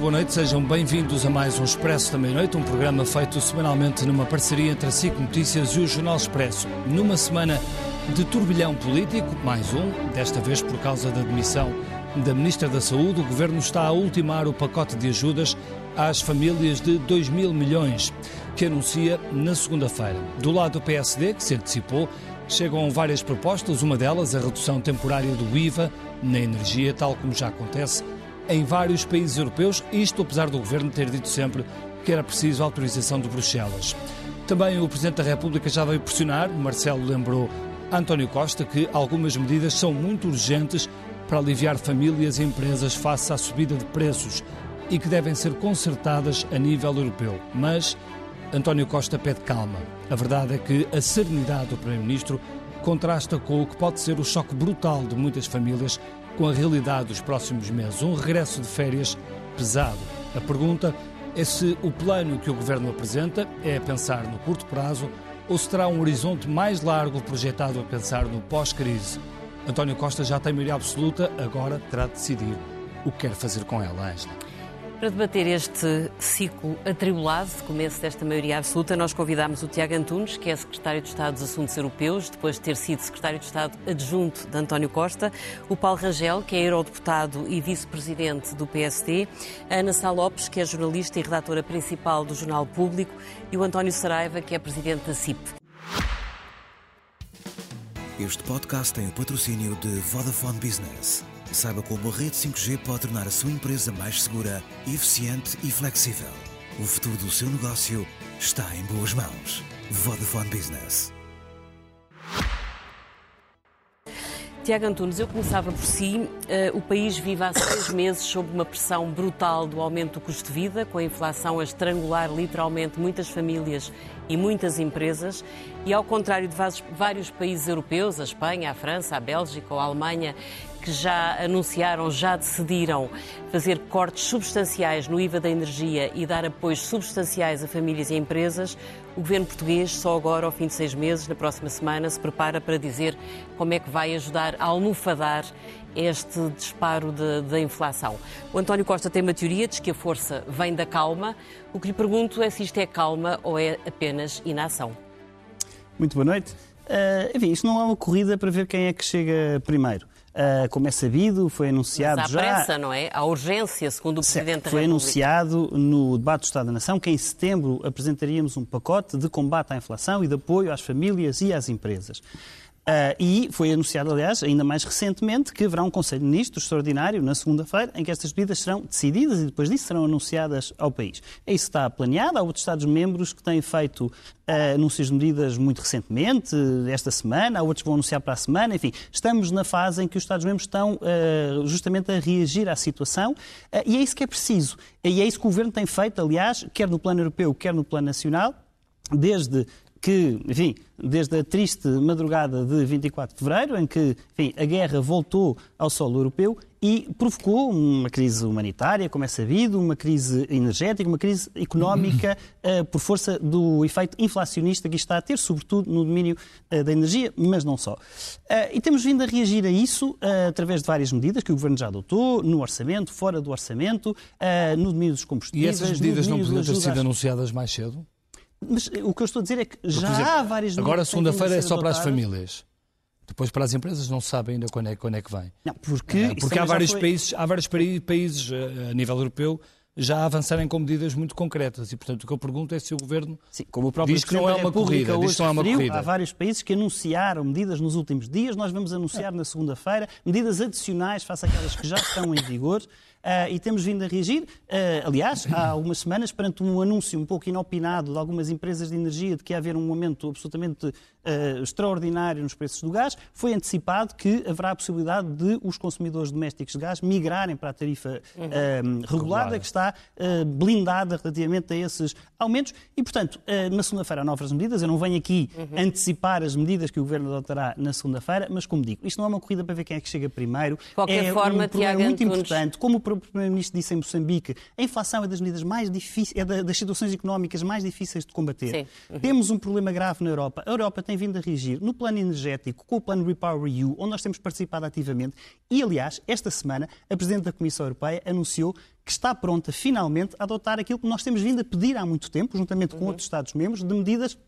muito boa noite. Sejam bem-vindos a mais um Expresso da Meia-Noite, um programa feito semanalmente numa parceria entre a SIC Notícias e o Jornal Expresso. Numa semana de turbilhão político, mais um, desta vez por causa da demissão da Ministra da Saúde, o Governo está a ultimar o pacote de ajudas às famílias de 2 mil milhões, que anuncia na segunda-feira. Do lado do PSD, que se antecipou, chegam várias propostas, uma delas a redução temporária do IVA na energia, tal como já acontece em vários países europeus, isto apesar do Governo ter dito sempre que era preciso autorização de Bruxelas. Também o Presidente da República já veio pressionar, Marcelo lembrou a António Costa que algumas medidas são muito urgentes para aliviar famílias e empresas face à subida de preços e que devem ser consertadas a nível europeu. Mas António Costa pede calma. A verdade é que a serenidade do Primeiro-Ministro contrasta com o que pode ser o choque brutal de muitas famílias com a realidade dos próximos meses. Um regresso de férias pesado. A pergunta é se o plano que o Governo apresenta é a pensar no curto prazo ou se terá um horizonte mais largo projetado a pensar no pós-crise. António Costa já tem maioria absoluta, agora terá de decidir o que quer fazer com ela, Angela. Para debater este ciclo atribulado de começo desta maioria absoluta, nós convidámos o Tiago Antunes, que é Secretário de Estado dos Assuntos Europeus, depois de ter sido Secretário de Estado adjunto de António Costa, o Paulo Rangel, que é Eurodeputado e Vice-Presidente do PSD, a Ana Sá Lopes, que é jornalista e redatora principal do Jornal Público, e o António Saraiva, que é Presidente da CIP. Este podcast tem o patrocínio de Vodafone Business. Saiba como a rede 5G pode tornar a sua empresa mais segura, eficiente e flexível. O futuro do seu negócio está em boas mãos. Vodafone Business. Tiago Antunes, eu começava por si. Uh, o país vive há seis meses sob uma pressão brutal do aumento do custo de vida, com a inflação a estrangular literalmente muitas famílias e muitas empresas. E ao contrário de vários países europeus, a Espanha, a França, a Bélgica ou a Alemanha, que já anunciaram, já decidiram fazer cortes substanciais no IVA da energia e dar apoios substanciais a famílias e empresas, o governo português, só agora, ao fim de seis meses, na próxima semana, se prepara para dizer como é que vai ajudar a almofadar este disparo da inflação. O António Costa tem uma teoria, diz que a força vem da calma. O que lhe pergunto é se isto é calma ou é apenas inação. Muito boa noite. Uh, enfim, isto não é uma corrida para ver quem é que chega primeiro. Uh, como é sabido, foi anunciado Mas há já. pressa, não é? A urgência, segundo o Presidente certo, da Foi anunciado no debate do Estado da Nação que em setembro apresentaríamos um pacote de combate à inflação e de apoio às famílias e às empresas. Uh, e foi anunciado, aliás, ainda mais recentemente, que haverá um Conselho de Ministros extraordinário na segunda-feira, em que estas medidas serão decididas e depois disso serão anunciadas ao país. É isso está planeado. Há outros Estados-membros que têm feito uh, anúncios de medidas muito recentemente, esta semana, há outros que vão anunciar para a semana. Enfim, estamos na fase em que os Estados-membros estão uh, justamente a reagir à situação e é isso que é preciso. E é isso que o Governo tem feito, aliás, quer no plano europeu, quer no plano nacional, desde que, enfim, desde a triste madrugada de 24 de fevereiro, em que enfim, a guerra voltou ao solo europeu e provocou uma crise humanitária, como é sabido, uma crise energética, uma crise económica uh, por força do efeito inflacionista que está a ter, sobretudo no domínio uh, da energia, mas não só. Uh, e temos vindo a reagir a isso através de várias medidas que o Governo já adotou, no orçamento, fora do orçamento, no domínio dos combustíveis. E essas medidas não podiam ter sido anunciadas mais cedo? Mas o que eu estou a dizer é que já exemplo, há várias Agora, segunda-feira é só para as famílias. Depois, para as empresas, não se sabe ainda quando é, quando é que vem. Não, porque é, porque há vários, foi... países, há vários países eh, a nível europeu já avançarem com medidas muito concretas. E, portanto, o que eu pergunto é se o Governo Sim, como o próprio diz que não é uma corrida. Diz que não é uma corrida. Há vários países que anunciaram medidas nos últimos dias. Nós vamos anunciar na segunda-feira medidas adicionais face àquelas que já estão em vigor. Uh, e temos vindo a reagir. Uh, aliás, há algumas semanas, perante um anúncio um pouco inopinado de algumas empresas de energia de que ia haver um aumento absolutamente uh, extraordinário nos preços do gás, foi antecipado que haverá a possibilidade de os consumidores domésticos de gás migrarem para a tarifa uhum. regulada, que está blindada relativamente a esses aumentos. E, portanto, na segunda-feira há novas medidas. Eu não venho aqui uhum. antecipar as medidas que o Governo adotará na segunda-feira, mas, como digo, isto não é uma corrida para ver quem é que chega primeiro. De qualquer é forma, um problema Tiago muito importante. Como o próprio Primeiro-Ministro disse em Moçambique, a inflação é das medidas mais difíceis, é das situações económicas mais difíceis de combater. Uhum. Temos um problema grave na Europa. A Europa tem vindo a reagir no plano energético, com o plano Repower EU, onde nós temos participado ativamente. E, aliás, esta semana, a Presidente da Comissão Europeia anunciou que está pronta, finalmente, a adotar aquilo que nós temos vindo a pedir há muito tempo, juntamente com uhum. outros Estados-membros, de medidas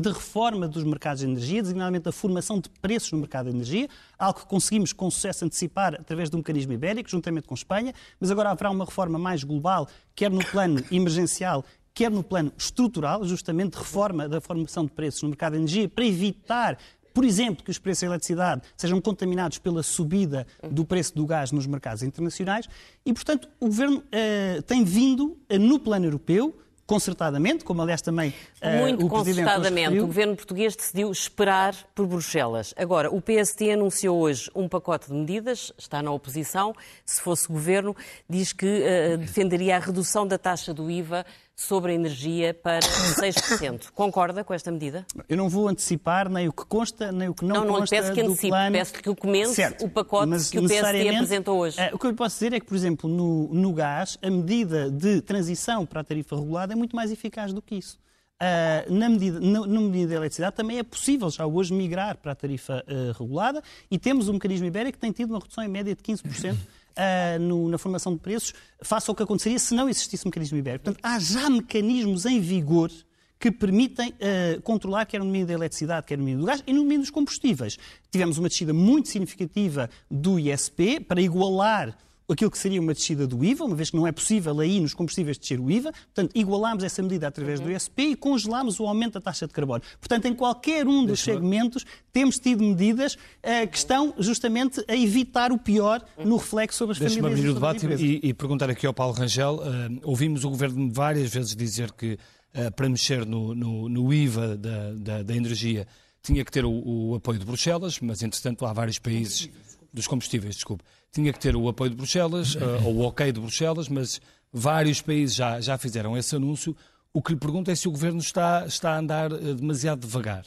de reforma dos mercados de energia, designadamente a formação de preços no mercado de energia, algo que conseguimos com sucesso antecipar através do mecanismo ibérico, juntamente com Espanha, mas agora haverá uma reforma mais global, quer no plano emergencial, quer no plano estrutural, justamente de reforma da formação de preços no mercado de energia, para evitar por exemplo, que os preços da eletricidade sejam contaminados pela subida do preço do gás nos mercados internacionais. E, portanto, o Governo uh, tem vindo, uh, no plano europeu, concertadamente, como aliás também uh, Muito o concertadamente. O governo português decidiu esperar por Bruxelas. Agora, o PST anunciou hoje um pacote de medidas, está na oposição. Se fosse governo, diz que uh, defenderia a redução da taxa do IVA sobre a energia para 6%. Concorda com esta medida? Eu não vou antecipar nem o que consta, nem o que não, não consta Não, não peço que antecipe, plano... peço que comente certo, o pacote que o PSD apresentou hoje. Uh, o que eu lhe posso dizer é que, por exemplo, no, no gás, a medida de transição para a tarifa regulada é muito mais eficaz do que isso. Uh, na, medida, na, na, medida da eletricidade também é possível já hoje migrar para a tarifa uh, regulada e temos um mecanismo ibérico que tem tido uma redução em média de 15% uh, no, na formação de preços, face ao que aconteceria se não existisse um mecanismo ibérico. Portanto, há já mecanismos em vigor que permitem uh, controlar quer no domínio da eletricidade, quer no domínio do gás e no domínio dos combustíveis. Tivemos uma descida muito significativa do ISP para igualar aquilo que seria uma descida do IVA, uma vez que não é possível aí nos combustíveis descer o IVA. Portanto, igualámos essa medida através do ISP e congelámos o aumento da taxa de carbono. Portanto, em qualquer um dos segmentos, temos tido medidas uh, que estão justamente a evitar o pior no reflexo sobre as famílias. Deixa-me abrir o debate e, e, perguntar aqui ao Paulo Rangel. Uh, ouvimos o Governo várias vezes dizer que uh, para mexer no, no, no IVA da, da, da, energia tinha que ter o, o apoio de Bruxelas, mas entretanto há vários países dos combustíveis, desculpe, tinha que ter o apoio de Bruxelas, uh, ou o ok de Bruxelas, mas vários países já, já fizeram esse anúncio. O que lhe pergunto é se o Governo está, está a andar uh, demasiado devagar.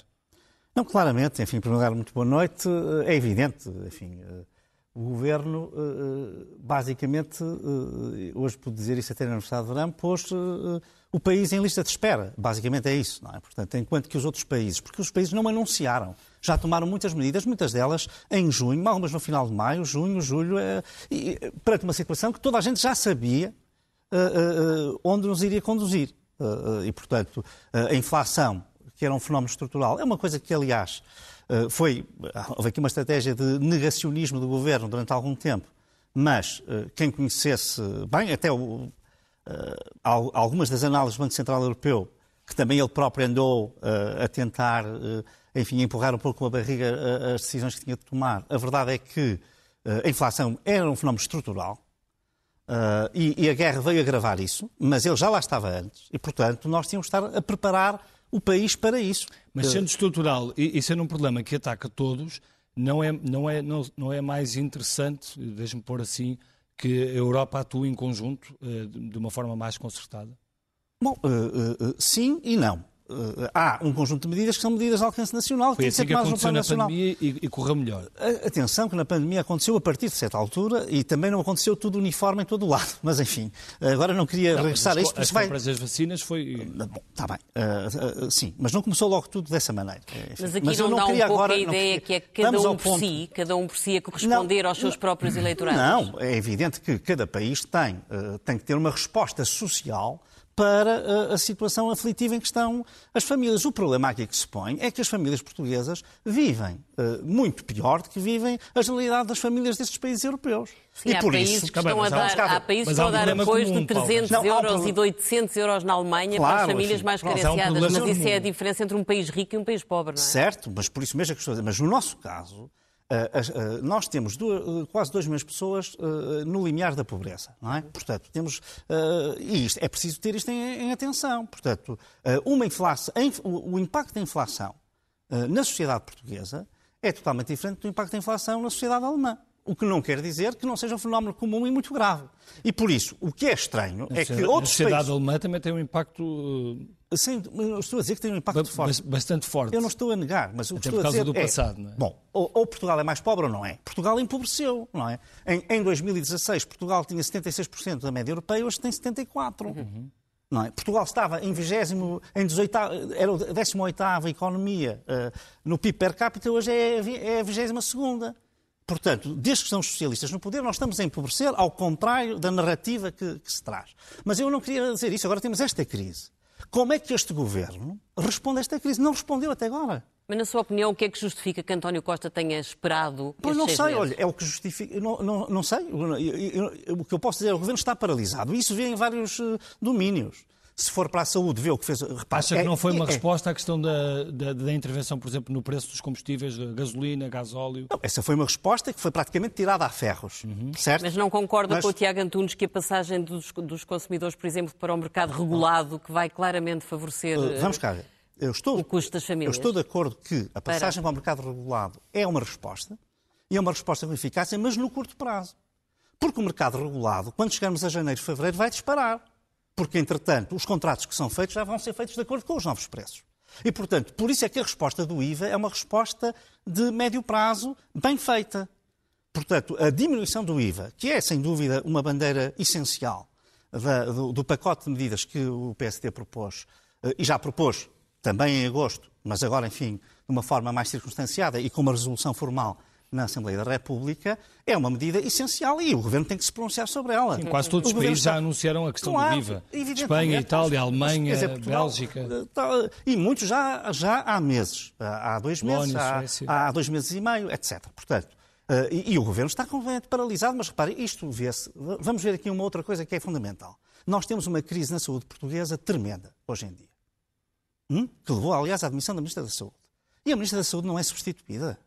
Não, claramente, enfim, em primeiro lugar, muito boa noite. É evidente, enfim, o Governo, basicamente, hoje pude dizer isso até na Universidade de Verão, pôs o país em lista de espera. Basicamente é isso, não é? Portanto, enquanto que os outros países, porque os países não anunciaram, já tomaram muitas medidas, muitas delas em junho, algumas no final de maio, junho, julho, é, e, perante uma situação que toda a gente já sabia uh, uh, onde nos iria conduzir. E, portanto, a inflação, que era um fenómeno estrutural, é uma coisa que, aliás, foi. Houve aqui uma estratégia de negacionismo do governo durante algum tempo, mas quem conhecesse bem, até o, algumas das análises do Banco Central Europeu, que também ele próprio andou a tentar enfim, empurrar um pouco com a barriga as decisões que tinha de tomar. A verdade é que eh, a inflação era um fenómeno estrutural uh, e, a guerra veio agravar isso, mas ele já lá estava antes e, portanto, nós tínhamos de estar a preparar o país para isso. Mas sendo estrutural e, sendo um problema que ataca todos, não é, não é, não, não é mais interessante, deixe-me pôr assim, que a Europa atue em conjunto de uma forma mais concertada? Bom, sim e não. Uh, há um conjunto de medidas que são medidas de alcance nacional. Foi assim que aconteceu na nacional. pandemia e, e, correu melhor. Atenção que na pandemia aconteceu a partir de certa altura e também não aconteceu tudo uniforme em todo o lado. Mas enfim, agora não queria não, regressar a isto. As compras vai... das vacinas foi... Bom, está bem. Uh, uh, sim, mas não começou logo tudo dessa maneira. Enfim, mas aqui mas não, não dá um pouco agora, a ideia não... que é cada um por si, cada um por si a corresponder não, aos seus próprios eleitorados. Não, é evidente que cada país tem, tem que ter uma resposta social para a situação aflitiva em que estão as famílias. O problema aqui que se põe é que as famílias portuguesas vivem uh, muito pior do que vivem a generalidade das famílias destes países europeus. Sim, e há por países isso, que estão a dar, há países que estão a dar apoios de 300 não, euros um e de 800 euros na Alemanha claro, para as famílias mais carenciadas. Um mas isso é a diferença entre um país rico e um país pobre, não é? Certo, mas por isso mesmo é que estou a dizer. Mas no nosso caso, Uh, uh, nós temos duas, uh, quase 2 milhões de pessoas no limiar da pobreza, não é? Portanto, temos. e isto, é preciso ter isto em, em atenção. Portanto, uma inflação, o, o, impacto da inflação na sociedade portuguesa é totalmente diferente do impacto da inflação na sociedade alemã. O que não quer dizer que não seja um fenómeno comum e muito grave. E por isso, o que é estranho é que outros A sociedade países... alemã também tem um impacto Sim, eu estou a dizer que tem um impacto ba- forte. bastante forte. Eu não estou a negar, mas o que estou por causa a dizer do é, passado, não é? Bom, ou, ou Portugal é mais pobre ou não é. Portugal empobreceu, não é? Em, em 2016, Portugal tinha 76% da média europeia, hoje tem 74%. Uhum. Não é? Portugal estava em 20, em 18, era a 18ª economia eh, no PIB per capita, hoje é, é a 22ª. Portanto, desde que são os socialistas no poder, nós estamos a empobrecer, ao contrário da narrativa que, que se traz. Mas eu não queria dizer isso, agora temos esta crise. Como é que este governo responde a esta crise? Não respondeu até agora. Mas, na sua opinião, o que é que justifica que António Costa tenha esperado Pois não sei, meses? olha, é o que justifica. Não, não, não sei. Eu- eu- eu- o que eu posso dizer é que o governo está paralisado. Isso vê em vários eh, domínios. Se for para a saúde, vê o que fez. Repare, Acha que é- não foi uma é- é- resposta à questão da, da, da intervenção, por exemplo, no preço dos combustíveis, da gasolina, gasóleo? Não, essa foi uma resposta que foi praticamente tirada a ferros. Certo? Mas não concorda Mas- com o Tiago Antunes que a passagem dos, dos consumidores, por exemplo, para o mercado regulado, que vai claramente favorecer Uh, Vamos cá ver. Eu estou, o custo das famílias? Eu estou de acordo que a passagem para o mercado regulado é uma resposta, e é uma resposta com eficácia, mas no curto prazo. Porque o mercado regulado, quando chegarmos a janeiro e fevereiro, vai disparar. Porque, entretanto, os contratos que são feitos já vão ser feitos de acordo com os novos preços. E, portanto, por isso é que a resposta do IVA é uma resposta de médio prazo bem feita. Portanto, a diminuição do IVA, que é, sem dúvida, uma bandeira essencial da- do, do pacote de medidas que o PSD propôs, eh, e já propôs também em agosto, mas agora, enfim, de uma forma mais circunstanciada e com uma resolução formal na Assembleia da República, é uma medida essencial e o Governo tem que se pronunciar sobre ela. Sim, quase todos O os países já está- anunciaram a questão Claro, do IVA. Espanha, Itália, Alemanha, dizer, Portugal, Bélgica. eh, e muitos já, já há meses, há há dois meses, Polónia, há, há dois meses e meio, etc. Portanto, eh, e, e o Governo está completamente paralisado, mas repare, isto vê-se. Vamos ver aqui uma outra coisa que é fundamental. Nós temos uma crise na saúde portuguesa tremenda hoje em dia. Hum? Que levou, aliás, à admissão da Ministra da Saúde. E a Ministra da Saúde não é substituída.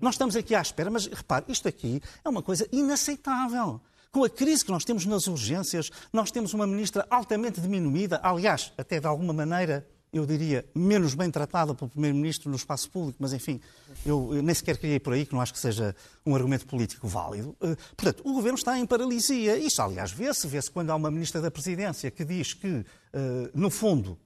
Nós estamos aqui à espera, mas repare, isto aqui é uma coisa inaceitável. Com a crise que nós temos nas urgências, nós temos uma ministra altamente diminuída, aliás, até de alguma maneira, eu diria, menos bem tratada pelo Primeiro-Ministro no espaço público, mas enfim, eu, nem sequer queria ir por aí, que não acho que seja um argumento político válido. Eh, Portanto, o Governo está em paralisia. Isso, aliás, vê-se, vê-se quando há uma Ministra da Presidência que diz que, eh, no fundo,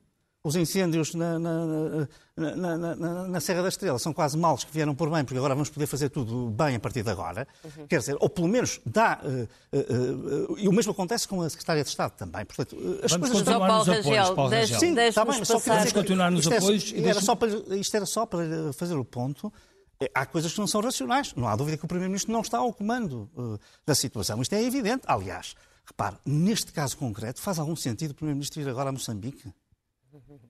os incêndios na, na, na, na- na- na- na Serra da Estrela são quase males que vieram por bem, porque agora vamos poder fazer tudo bem a partir de agora. Quer dizer, ou pelo menos dá. eh, eh, eh, e o mesmo acontece com a Secretária de Estado também. Portanto, as Vamos coisas. continuar nos apoios, Rangel, Paulo Rangel. Sim, está bem, só queria Vamos continuar nos isto é- apoios e era só para, isto era só para fazer o ponto. Eh, Há coisas que não são racionais. Não há dúvida que o Primeiro-Ministro não está ao comando eh, da situação. Isto é evidente. Aliás, repare, neste caso concreto, faz algum sentido o Primeiro-Ministro ir agora a Moçambique?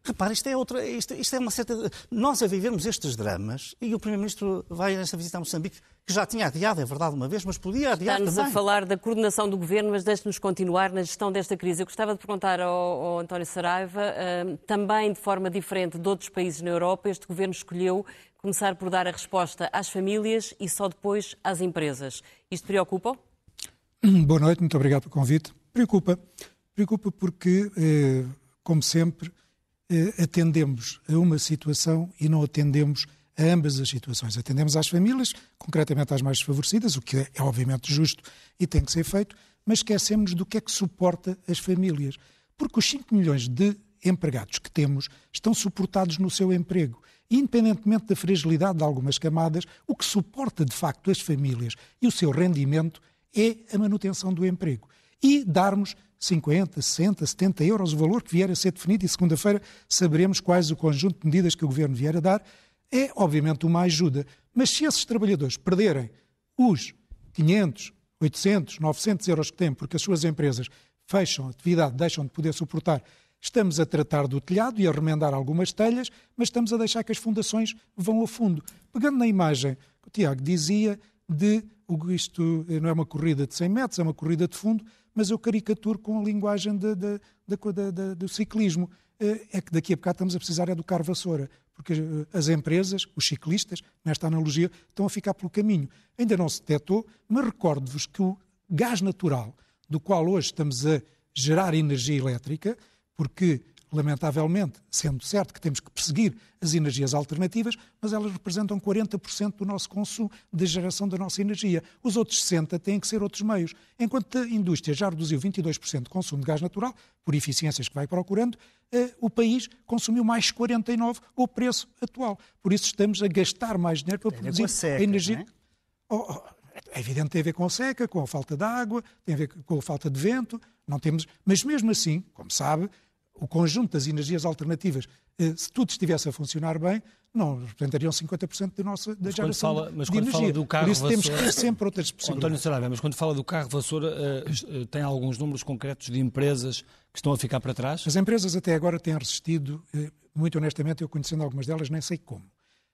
Repare, isto é outra. Isto, isto é uma certa. Nós a vivermos estes dramas e o Primeiro-Ministro vai nesta visita a Moçambique, que já tinha adiado, é verdade, uma vez, mas podia adiar Está-nos também. a falar da coordenação do governo, mas deixe-nos continuar na gestão desta crise. Eu gostava de perguntar ao, ao António Saraiva, ah, também de forma diferente de outros países na Europa, este governo escolheu começar por dar a resposta às famílias e só depois às empresas. Isto preocupa? Boa noite, muito obrigado pelo convite. Preocupa. Preocupa porque, eh, como sempre, atendemos a uma situação e não atendemos a ambas as situações. Atendemos às famílias, concretamente às mais desfavorecidas, o que é, é obviamente justo e tem que ser feito, mas esquecemos do que é que suporta as famílias. Porque os 5 milhões de empregados que temos estão suportados no seu emprego. Independentemente da fragilidade de algumas camadas, o que suporta de facto as famílias e o seu rendimento é a manutenção do emprego. E darmos 50, 60, 70 euros, o valor que vier a ser definido, e segunda-feira saberemos quais o conjunto de medidas que o Governo vier a dar, é obviamente uma ajuda. Mas se esses trabalhadores perderem os 500, 800, 900 euros que têm, porque as suas empresas fecham a atividade, deixam de poder suportar, estamos a tratar do telhado e a remendar algumas telhas, mas estamos a deixar que as fundações vão ao fundo. Pegando na imagem que o Tiago dizia de isto não é uma corrida de 100 metros, é uma corrida de fundo, mas eu caricaturo com a linguagem de- de- da- do ciclismo. Eh, É que daqui a bocado estamos a precisar educar vassoura, porque eh, as empresas, os ciclistas, nesta analogia, estão a ficar pelo caminho. Ainda não se detectou, mas recordo-vos que o gás natural, do qual hoje estamos a gerar energia elétrica, porque lamentavelmente, sendo certo que temos que perseguir as energias alternativas, mas elas representam 40% do nosso consumo, da geração da nossa energia. Os outros 60% têm que ser outros meios. Enquanto a indústria já reduziu 22% de consumo de gás natural, por eficiências que vai procurando, eh, o país consumiu mais 49% o preço atual. Por isso estamos a gastar mais dinheiro para produzir seca, energia. É? Oh, oh, é evidente que tem a ver com a seca, com a falta de água, tem a ver com a falta de vento, não temos, mas mesmo assim, como sabe, o conjunto das energias alternativas, eh, se tudo estivesse a funcionar bem, não representariam 50% da nossa da geração fala, mas de quando energia. fala do carro Por isso temos que vassoura- ter sempre outras António possibilidades. Saraiva, mas quando fala do carro vassoura, eh, eh, tem alguns números concretos de empresas que estão a ficar para trás? As empresas até agora têm resistido, muito honestamente, eu conhecendo algumas delas, nem sei como.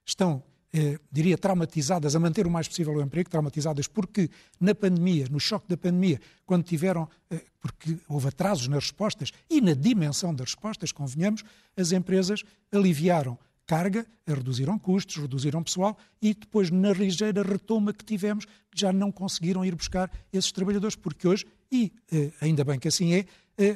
Estão, eh, diria, traumatizadas a manter o mais possível o emprego, traumatizadas porque na pandemia, no choque da pandemia, quando tiveram, eh, porque houve atrasos nas respostas e na dimensão das respostas, convenhamos, as empresas aliviaram carga, reduziram custos, reduziram pessoal e depois, na ligeira retoma que tivemos, já não conseguiram ir buscar esses trabalhadores, porque hoje, e eh, ainda bem que assim é,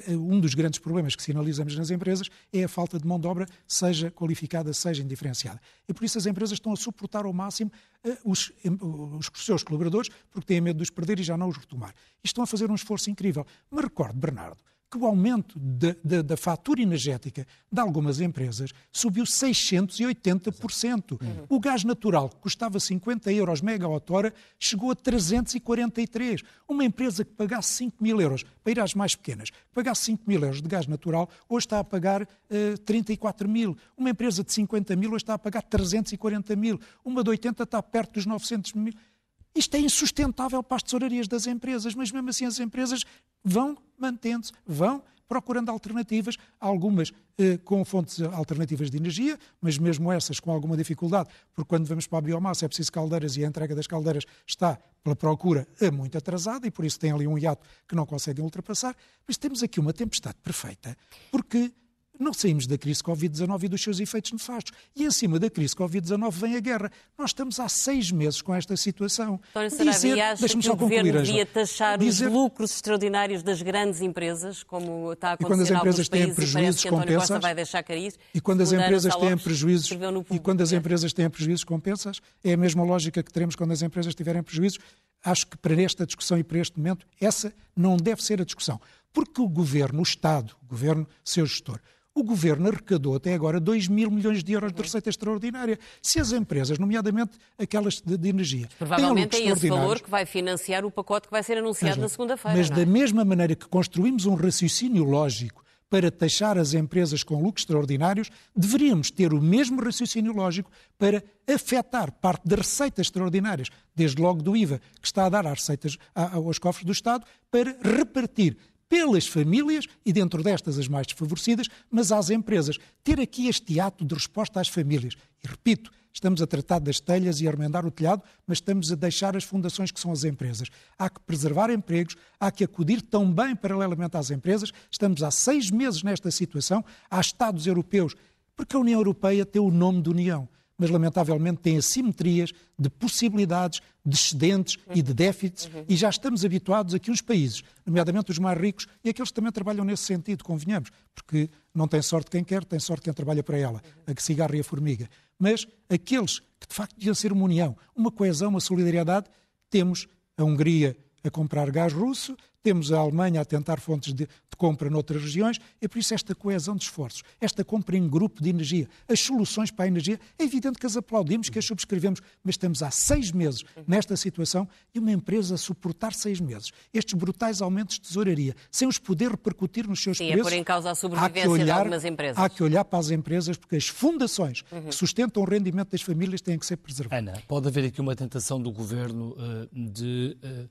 um dos grandes problemas que sinalizamos nas empresas é a falta de mão de obra, seja qualificada, seja indiferenciada. E por isso as empresas estão a suportar ao máximo eh, os, os seus colaboradores, porque têm medo de os perder e já não os retomar. E estão a fazer um esforço incrível. Me recordo, Bernardo, que o aumento da, da- da fatura energética de algumas empresas subiu 680%. O gás natural, que custava 50 euros megawatt-hora, chegou a 343. Uma empresa que pagasse 5 mil euros, para ir às mais pequenas, que pagasse 5 mil euros de gás natural, hoje está a pagar eh, 34 mil. Uma empresa de 50 mil, hoje está a pagar 340 mil. Uma de 80 está perto dos 900 mil. Isto é insustentável para as tesourarias das empresas, mas mesmo assim as empresas vão mantendo-se, vão procurando alternativas, algumas eh, com fontes alternativas de energia, mas mesmo essas com alguma dificuldade, porque quando vamos para a biomassa é preciso caldeiras e a entrega das caldeiras está pela procura muito atrasada e por isso tem ali um hiato que não conseguem ultrapassar. Mas temos aqui uma tempestade perfeita, porque não saímos da crise Covid-19 e dos seus efeitos nefastos. E em cima da crise Covid-19 vem a guerra. Nós estamos há seis meses com esta situação. Saraiva, e acha que só o concluir, Governo devia taxar Dizer- os lucros extraordinários das grandes empresas, como está a E quando as acontecer empresas têm prejuízos, compensas? vai deixar cair. E quando as empresas têm prejuízos, e quando as empresas têm prejuízos, compensas? É a mesma lógica que teremos quando as empresas tiverem prejuízos. Acho que para esta discussão e para este momento, essa não deve ser a discussão. Porque o governo, o Estado, o governo, seu gestor, o governo arrecadou até agora 2 mil milhões de euros de receita extraordinária. Se as empresas, nomeadamente aquelas de, de energia, têm Provavelmente é esse valor que vai financiar o pacote que vai ser anunciado na segunda-feira. Mas é? da mesma maneira que construímos um raciocínio lógico para taxar as empresas com lucros extraordinários, deveríamos ter o mesmo raciocínio lógico para afetar parte das receitas extraordinárias, desde logo do IVA, que está a dar às receitas, aos cofres do Estado, para repartir pelas famílias e dentro destas as mais desfavorecidas, mas às empresas. Ter aqui este ato de resposta às famílias. E repito, estamos a tratar das telhas e a remendar o telhado, mas estamos a deixar as fundações que são as empresas. Há que preservar empregos, há que acudir também paralelamente às empresas. Estamos há seis meses nesta situação, há Estados europeus, porque a União Europeia tem o nome de União mas lamentavelmente tem assimetrias de possibilidades, de excedentes e de déficits, e já estamos habituados a que uns países, nomeadamente os mais ricos, e aqueles que também trabalham nesse sentido, convenhamos, porque não tem sorte quem quer, tem sorte quem trabalha para ela, a cigarra e a formiga. Mas aqueles que de facto deviam ser uma união, uma coesão, uma solidariedade, temos a Hungria a comprar gás russo, temos a Alemanha a tentar fontes de, de compra noutras regiões, e por isso esta coesão de esforços, esta compra em grupo de energia, as soluções para a energia, é evidente que as aplaudimos, que as subscrevemos, mas estamos há seis meses nesta situação e uma empresa a suportar seis meses estes brutais aumentos de tesouraria, sem os poder repercutir nos seus Sim, é preços. pôr em causa a há que sobrevivência de olhar- algumas empresas. Há que olhar para as empresas, porque as fundações que sustentam o rendimento das famílias têm que ser preservadas. Ana, pode haver aqui uma tentação do governo eh, de eh,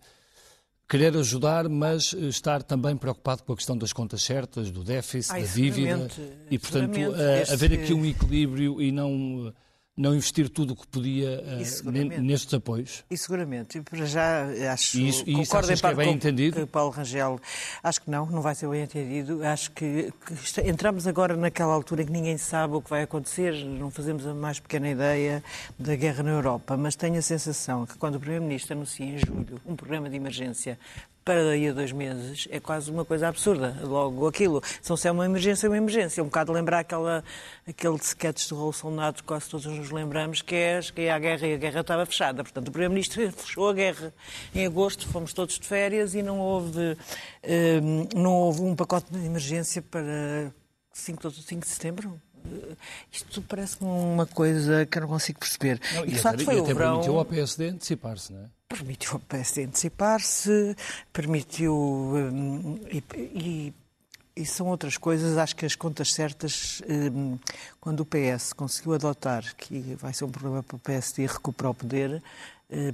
querer ajudar, mas eh, estar também preocupado com a questão das contas certas, do déficit, Ai, da dívida. e, portanto, eh, haver aqui um equilíbrio e não, eh, não investir tudo o que podia eh, Isso, nestes apoios. E seguramente, e para já acho, E isso- e isso concordo em achas que é bem com entendido? Paulo Rangel, acho que não, não vai ser bem entendido. Acho que, que está- entramos agora naquela altura em que ninguém sabe o que vai acontecer, não fazemos a mais pequena ideia da guerra na Europa, mas tenho a sensação que quando o Primeiro-Ministro anuncia em julho um programa de emergência para daí a dois meses é quase uma coisa absurda. Logo aquilo, são se é uma emergência, é uma emergência. Um bocado lembrar aquela, aquele sketch do Raul Nato, quase todos nos lembramos, que é que é a guerra e a guerra estava fechada. Portanto, o Primeiro-Ministro fechou a guerra em agosto, fomos todos de férias e não houve, eh, não houve um pacote de emergência para 5 de, 5 de setembro. Eh, isto parece-me uma coisa que eu não consigo perceber. Não, e, e de até, facto, foi e o até verão... permitiu ao PSD antecipar-se, não é? Permitiu ao PSD antecipar-se, permitiu. hum, e, e- e são outras coisas. Acho que as contas certas, hum, quando o PS conseguiu adotar, que vai ser um problema para o PSD recuperar o poder, eh,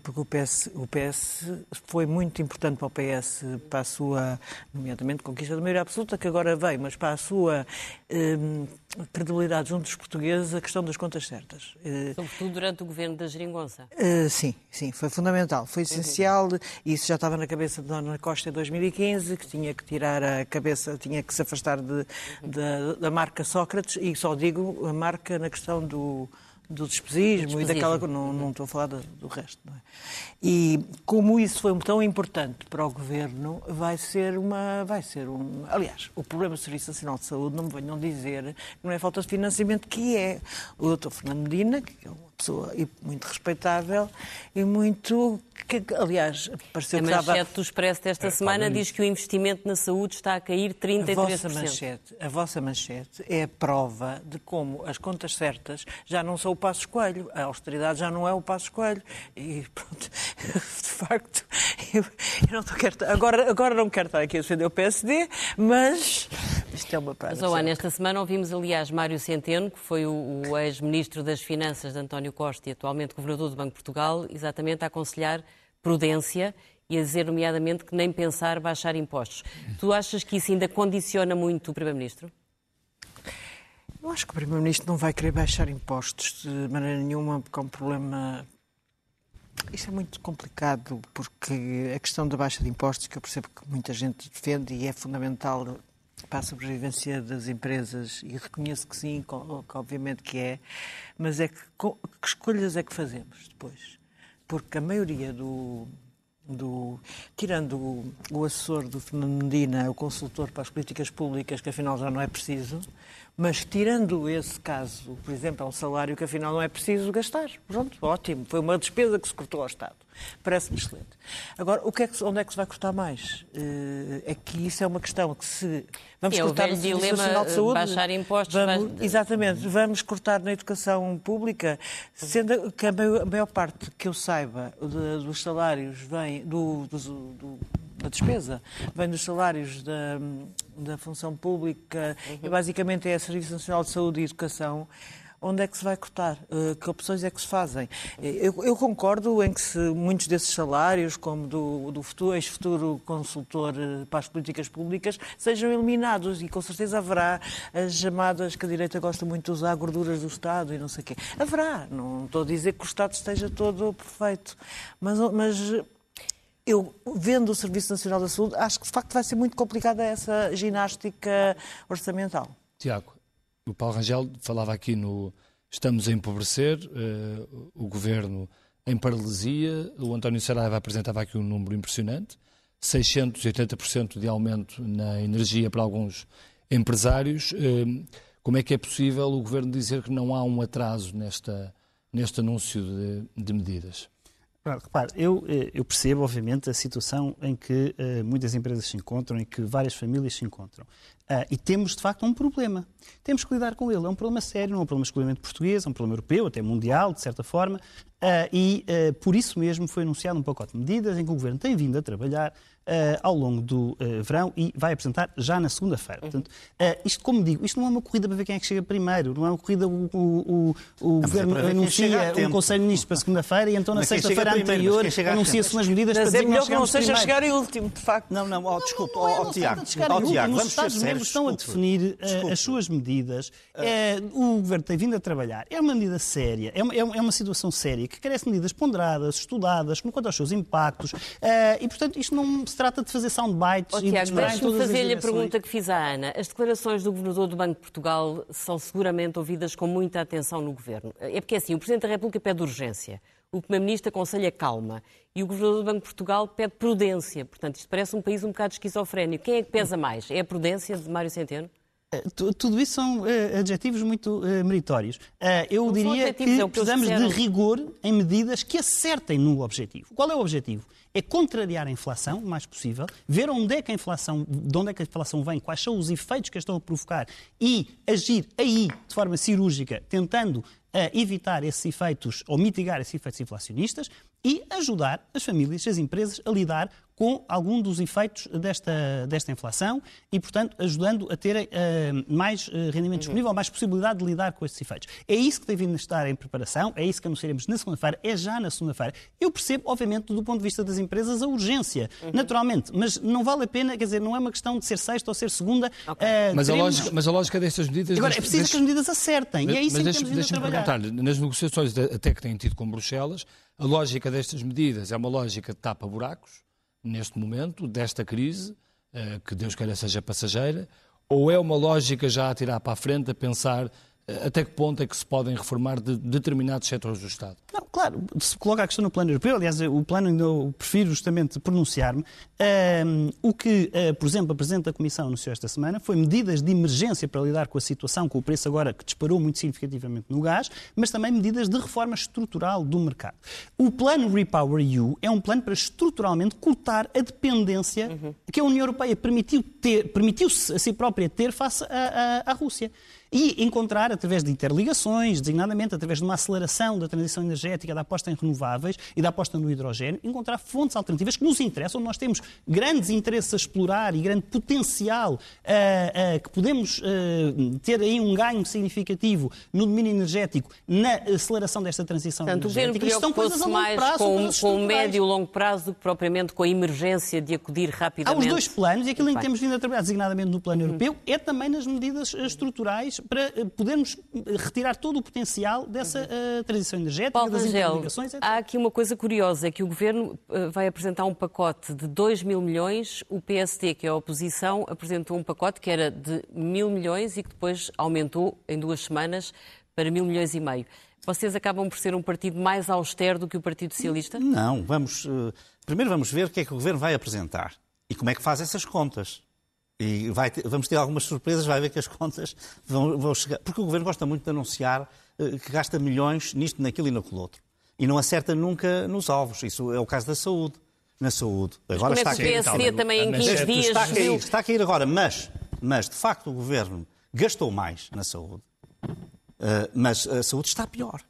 porque o PS, o PS foi muito importante para o PS, para a sua, nomeadamente, conquista da maioria absoluta, que agora veio, mas para a sua hum, credibilidade junto dos portugueses, a questão das contas certas. Eh, Sobretudo durante o governo da Geringonça. Uh, sim, sim, foi fundamental, foi essencial. Isso já estava na cabeça de Dona Costa em 2015, que tinha que tirar a cabeça, tinha que se afastar de- da, da marca Sócrates, e só digo a marca na questão do, do despesismo, e daquela. Não, não estou a falar do, do resto. Não é? E como isso foi tão importante para o governo, vai ser uma. Vai ser um. Aliás, o problema do Serviço Nacional de Saúde, não me venham dizer não é falta de financiamento, que é. O Dr. Fernando Medina, que é uma pessoa muito respeitável e muito. Que, aliás, pareceu A que estava. manchete do Expresso desta semana diz que o investimento na saúde está a cair A vossa, 33%. manchete, a vossa manchete é a prova de como as contas certas já não são o passo coelho, a austeridade já não é o passo coelho. E pronto, de facto, eu, eu não quero, agora, agora não quero estar aqui a defender o PSD, mas isto é uma. Mas, Ana, esta semana ouvimos, aliás, Mário Centeno, que foi o, o ex-ministro das Finanças de António Costa e atualmente governador do Banco de Portugal, exatamente a aconselhar prudência e a dizer, nomeadamente, que nem pensar baixar impostos. Tu achas que isso ainda condiciona muito o Primeiro-Ministro? Eu acho que o Primeiro-Ministro não vai querer baixar impostos de maneira nenhuma, porque é um problema. Isto é muito complicado, porque a questão da baixa de impostos, que eu percebo que muita gente defende e é fundamental para a sobrevivência das empresas, e reconheço que sim, que obviamente que é, mas é que, que escolhas é que fazemos depois? Porque a maioria do, do tirando o, o assessor do Fernando Medina, o consultor para as políticas públicas, que afinal já não é preciso, mas tirando esse caso, por exemplo, é um salário que afinal não é preciso gastar. Pronto, ótimo, foi uma despesa que se cortou ao Estado. Parece-me excelente. Agora, o que é que, onde é que se vai cortar mais? Eh, É que isso é uma questão que se vamos é cortar no Serviço Nacional de Saúde, baixar impostos, vamos- vai- Exatamente, vamos cortar na educação pública, sendo que a maior, a maior parte que eu saiba dos salários vem do, dos- do- da despesa, vem dos salários da, da função pública e basicamente é Serviço Nacional de Saúde e Educação. Onde é que se vai cortar? Eh, Que opções é que se fazem? Eh, Eu, eu concordo em que se muitos desses salários, como do, do futuro, ex-futuro consultor eh, para as políticas públicas, sejam eliminados e com certeza haverá as chamadas que a direita gosta muito de usar, gorduras do Estado e não sei o quê. Haverá, não estou a dizer que o Estado esteja todo perfeito, mas, mas eu, vendo o Serviço Nacional da Saúde, acho que de facto vai ser muito complicada essa ginástica orçamental. Tiago, o Paulo Rangel falava aqui no estamos a empobrecer, eh, o governo em paralisia, o António Saraiva apresentava aqui um número impressionante, 680% de aumento na energia para alguns empresários. Eh, como é que é possível o governo dizer que não há um atraso nesta, neste anúncio de, de medidas? Claro, Repare, eu, eh, eu percebo, obviamente, a situação em que eh, muitas empresas se encontram, em que várias famílias se encontram. Ah, e temos, de facto, um problema. Temos que lidar com ele. É um problema sério, não é um problema exclusivamente português, é um problema europeu, até mundial, de certa forma. Ah, e, eh, por isso mesmo, foi anunciado um pacote de medidas em que o Governo tem vindo a trabalhar eh, ao longo do eh, verão e vai apresentar já na segunda-feira. Portanto, eh, isto, como digo, isto não é uma corrida para ver quem é que chega primeiro, não é uma corrida, o, o, o, o mas é Governo a anuncia um. Conselho de Ministros para segunda-feira e então na sexta-feira anterior anuncia-se umas medidas Mas para é dizer nós melhor que não seja primeiro. chegar em último, de facto. Não, não, ó, desculpe, ó, Não, ó, não se Tiago, Os vamos ser Estados-membros sérios, estão a definir as suas medidas. Eh, o Governo tem vindo a trabalhar. É uma medida séria, é uma, é uma- é situação séria que carece de medidas ponderadas, estudadas, quanto aos seus impactos. e, portanto, isto não se trata de fazer soundbites Oh, e de Tiago, deixe-me fazer-lhe a pergunta que fiz à Ana. As declarações do Governador do Banco de Portugal são seguramente ouvidas com muita atenção no Governo. É porque, assim, o Presidente da República pede urgência. O Primeiro-Ministro aconselha calma e o Governador do Banco de Portugal pede prudência. Portanto, isto parece um país um bocado esquizofrénico. Quem é que pesa mais? É a prudência de Mário Centeno? Eh, tudo isso são uh, adjetivos muito uh, meritórios. Uh, eu Não diria que, é que precisamos de rigor em medidas que acertem no objetivo. Qual é o objetivo? É contrariar a inflação o mais possível, ver onde é que a inflação, de onde é que a inflação vem, quais são os efeitos que a estão a provocar e agir aí de forma cirúrgica, tentando evitar esses efeitos ou mitigar esses efeitos inflacionistas e ajudar as famílias, as empresas a lidar com algum dos efeitos desta, desta inflação e, portanto, ajudando a terem uh, mais uh, rendimento disponível, mais possibilidade de lidar com estes efeitos. É isso que deve estar em preparação, é isso que anunciaremos na segunda-feira, é já na segunda-feira. Eu percebo, obviamente, do ponto de vista das empresas, a urgência, uhum. naturalmente, mas não vale a pena, quer dizer, não é uma questão de ser sexta ou ser segunda. Okay. Uh, mas, teremos... a lógica, mas a lógica destas medidas... Agora, é preciso que as medidas acertem, mas, e é isso que temos vindo a trabalhar. Nas negociações até que têm tido com Bruxelas, a lógica destas medidas é uma lógica de tapa-buracos, neste momento, desta crise, eh, que Deus queira seja passageira, ou é uma lógica já a tirar para a frente, a pensar até que ponto é que se podem reformar de determinados setores do Estado? Claro, se coloca a questão no plano europeu, aliás, o plano eu prefiro justamente pronunciar-me. Um, o que, uh, por exemplo, a Presidente da Comissão anunciou esta semana foi medidas de emergência para lidar com a situação, com o preço agora que disparou muito significativamente no gás, mas também medidas de reforma estrutural do mercado. O plano Repower EU é um plano para estruturalmente cortar a dependência uhum. que a União Europeia permitiu ter, permitiu-se a si própria ter face à Rússia e encontrar, através de interligações, designadamente através de uma aceleração da transição energética, da aposta em renováveis e da aposta no hidrogênio, encontrar fontes alternativas que nos interessam. Nós temos grandes interesses a explorar e grande potencial uh, uh, que podemos uh, ter aí um ganho significativo no domínio energético na aceleração desta transição Portanto, energética. Isto são coisas a longo prazo. Com, com médio e longo prazo do que propriamente com a emergência de acudir rapidamente. Há os dois planos e aquilo em que temos vindo a trabalhar designadamente no plano europeu é também nas medidas estruturais para eh, podermos eh, retirar todo o potencial dessa uh, transição energética, Paulo das Angel, Há aqui uma coisa curiosa, é que o Governo vai apresentar um pacote de 2 mil milhões, o PSD, que é a oposição, apresentou um pacote que era de mil milhões e que depois aumentou em duas semanas para mil milhões e meio. Vocês acabam por ser um partido mais austero do que o Partido Socialista? Não, vamos. Primeiro vamos ver o que é que o Governo vai apresentar e como é que faz essas contas. E ter, vamos ter algumas surpresas, vai ver que as contas vão, vão, chegar. Porque o Governo gosta muito de anunciar uh, que gasta milhões nisto, naquilo e naquilo outro. E não acerta nunca nos alvos. Isso é o caso da saúde. Na saúde. Agora mas como está é que o PSD também em 15 dias... Está a, cair, está a cair agora, mas, mas de facto o Governo gastou mais na saúde, uh, mas a saúde está pior.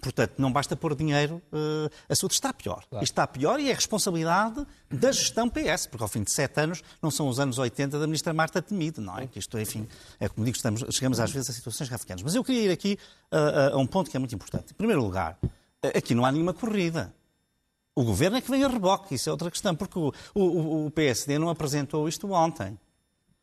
Portanto, não basta pôr dinheiro, uh, a saúde está pior. Claro. Está pior e é responsabilidade da gestão PS, porque ao fim de sete anos não são os anos 80 da ministra Marta Temido, não é? Que isto, enfim, é como digo, estamos, chegamos às vezes a situações raficanas. Mas eu queria ir aqui uh, a um ponto que é muito importante. Em primeiro lugar, aqui não há nenhuma corrida. O governo é que vem a reboque, isso é outra questão, porque o, o, o PSD não apresentou isto ontem.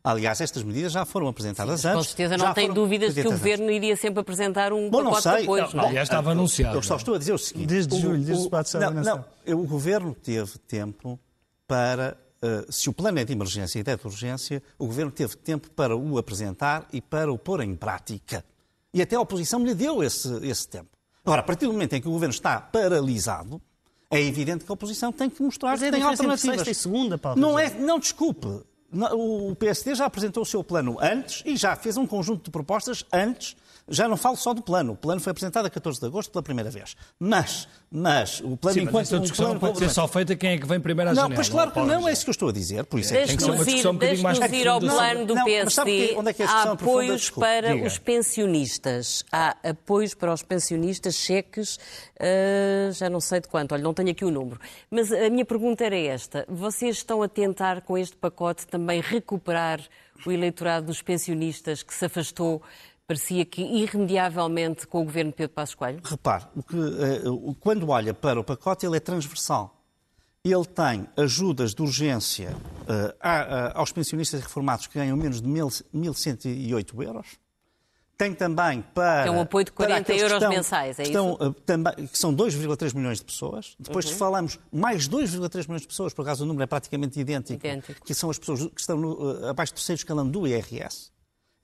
Aliás, estas medidas já foram apresentadas Sim, antes. Com certeza não tem dúvidas que o Governo antes. iria sempre apresentar um Bom, pacote de apoio. Não, aliás, estava anunciado. Eu só estou a dizer o seguinte. Desde julho, desde o debate não, não, o Governo teve tempo para, uh, se o plano é de emergência e de urgência, o Governo teve tempo para o apresentar e para o pôr em prática. E até a oposição lhe deu esse, esse tempo. Agora, a partir do momento em que o Governo está paralisado, é evidente que a oposição tem que mostrar Mas é que tem alternativas. E segunda, Paulo, não, é, não desculpe. O PSD já apresentou o seu plano antes e já fez um conjunto de propostas antes. Já não falo só do plano. O plano foi apresentado a 14 de agosto pela primeira vez. Mas, mas o plano Sim, enquanto. Mas a discussão um pode ser só feita quem é que vem primeiro à não, janela. Pois claro que não, é isso que eu estou a dizer. Por isso é que tem que ser uma discussão um bocadinho mais ir ao plano do não, PSD. Onde é que é a há apoios para Diga. os pensionistas. Há apoios para os pensionistas, cheques, uh, já não sei de quanto, olha, não tenho aqui o número. Mas a minha pergunta era esta. Vocês estão a tentar, com este pacote, também recuperar o eleitorado dos pensionistas que se afastou parecia que irremediavelmente com o governo Pedro Passos Coelho? Repare, que, eh, quando olha para o pacote, ele é transversal. Ele tem ajudas de urgência uh, aos pensionistas reformados que ganham menos de 1.108 euros. Tem também para. É um apoio de 40 euros estão, mensais, é estão, isso? Uh, também, que são 2,3 milhões de pessoas. Depois uhum. falamos mais 2,3 milhões de pessoas, por acaso o número é praticamente idêntico, idêntico. que são as pessoas que estão no, abaixo do terceiro escalão do IRS.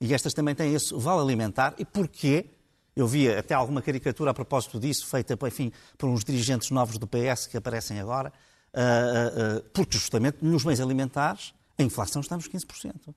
E estas também têm esse vale alimentar. E porquê? Eu vi até alguma caricatura a propósito disso, feita, enfim, por uns dirigentes novos do PS que aparecem agora, uh, uh, porque justamente nos bens alimentares a inflação está nos 15%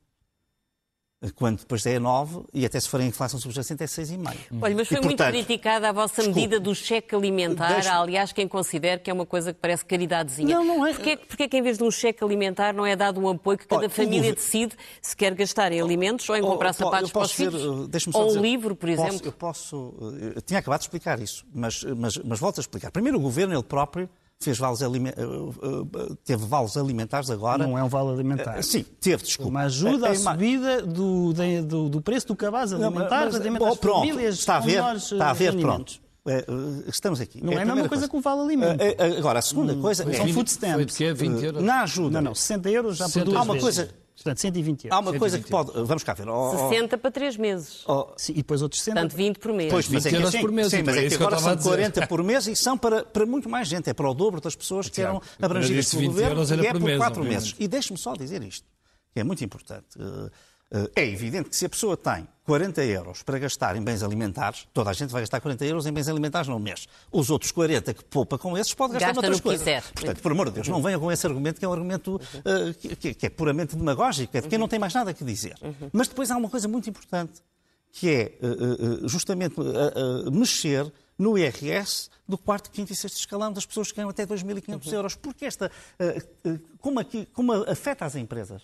quando depois é 9 e até se for a inflação subjacente é 6,5. Olha, mas foi e, muito portanto, criticada a vossa desculpe, medida do cheque alimentar. Há, aliás, quem considera que é uma coisa que parece caridadezinha. Não, não é. Porquê, porquê que em vez de um cheque alimentar não é dado um apoio que cada o família governo- decide se quer gastar em alimentos ou em Oh, comprar eu po- sapatos para os posso dizer, filhos? Ou um dizer, livro, por posso- exemplo? Eu posso. uh, Eu tinha acabado de explicar isso, mas, mas, mas volto a explicar. Primeiro, o governo, ele próprio, fez vales alime- uh, uh, teve vales alimentares agora. Não é um vale alimentar. Sim, teve, desculpa. Uma ajuda É- à é subida do, de- do, do preço do cabaz alimentar, mas- bom, às pronto, famílias está a ver, está a ver, pronto. É, estamos aqui. Não é a mesma primeira coisa que o vale alimento. Uh, Agora, a segunda coisa São é. food Foi stamps. de quê? 20 euros? Na ajuda. Não, não, 60 euros já por 60 duas Há uma vezes. coisa- Portanto, 120 euros. Há uma coisa que 120 pode. Vamos cá ver. Oh, oh, 60 para 3 meses. oh, Sim, e depois outros 60. Portanto, 20 por mês. Pois, mas 20 é euros sim, por mês, sim, então mas é é que agora são dizer. 40 por mês e são para, para muito mais gente, é para o dobro das pessoas que eram abrangidas pelo 20 governo e é por por mês, 4 obviamente. meses. E deixe-me só dizer isto, que é muito importante. Uh, É evidente que se a pessoa tem 40 euros para gastar em bens alimentares, toda a gente vai gastar 40 euros em bens alimentares no mês. Os outros 40 que poupa com esses pode gastar Gasta noutras coisas. quiser. Portanto, por amor de Deus, não venha com esse argumento que é um argumento uh, que- que, é puramente demagógico, é de quem não tem mais nada que dizer. Mas depois há uma coisa muito importante, que é uh, uh, justamente mexer no IRS do quarto, quinto e sexto escalão das pessoas que ganham até 2.500 euros. Porque esta, como, aqui, como afeta as empresas,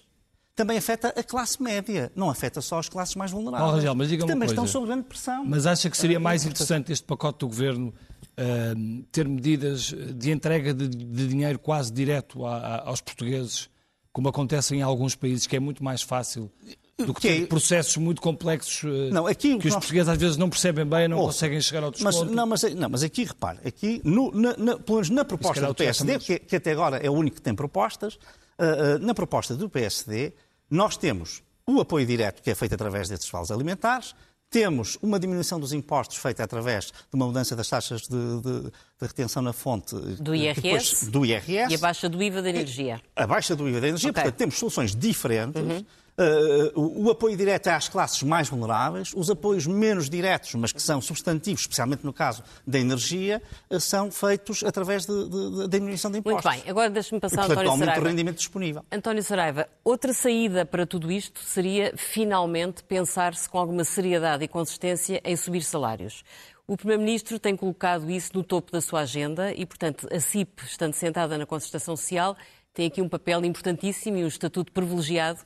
também afeta a classe média, não afeta só as classes mais vulneráveis. Oh, Rangel, mas diga que também coisa. estão sob grande pressão. Mas acha que seria mais interessante este pacote do governo ah, ter medidas de entrega de, de dinheiro quase direto a- a- aos portugueses, como acontece em alguns países, que é muito mais fácil do que Que é- ter processos muito complexos ah, Não, aqui que os nós- portugueses às vezes não percebem bem, não conseguem chegar ao Mas, desconto. não, mas, não, mas aqui, repare, aqui, no, na, na, pelo menos na proposta do PSD, que, que até agora é o único que tem propostas, ah, ah, na proposta do PSD, nós temos o apoio direto que é feito através desses vales alimentares, temos uma diminuição dos impostos feita através de uma mudança das taxas de, de- de retenção na fonte Do que IRS, depois- do IRS E a baixa do IVA da energia. a baixa do IVA da energia, Ok. portanto, temos soluções diferentes. Uhum. Uh, o, o apoio direto é às classes mais vulneráveis, os apoios menos diretos, mas que são substantivos, especialmente no caso da energia, uh, são feitos através de, de- de- da diminuição de Muito impostos. bem, agora deixe-me E, passar ao portanto, António Saraiva. rendimento disponível. António Saraiva, outra saída para tudo isto seria, finalmente, pensar-se com alguma seriedade e consistência em subir salários. O Primeiro-Ministro tem colocado isso no topo da sua agenda e, portanto, a CIP, estando sentada na concertação social, tem aqui um papel importantíssimo e um estatuto privilegiado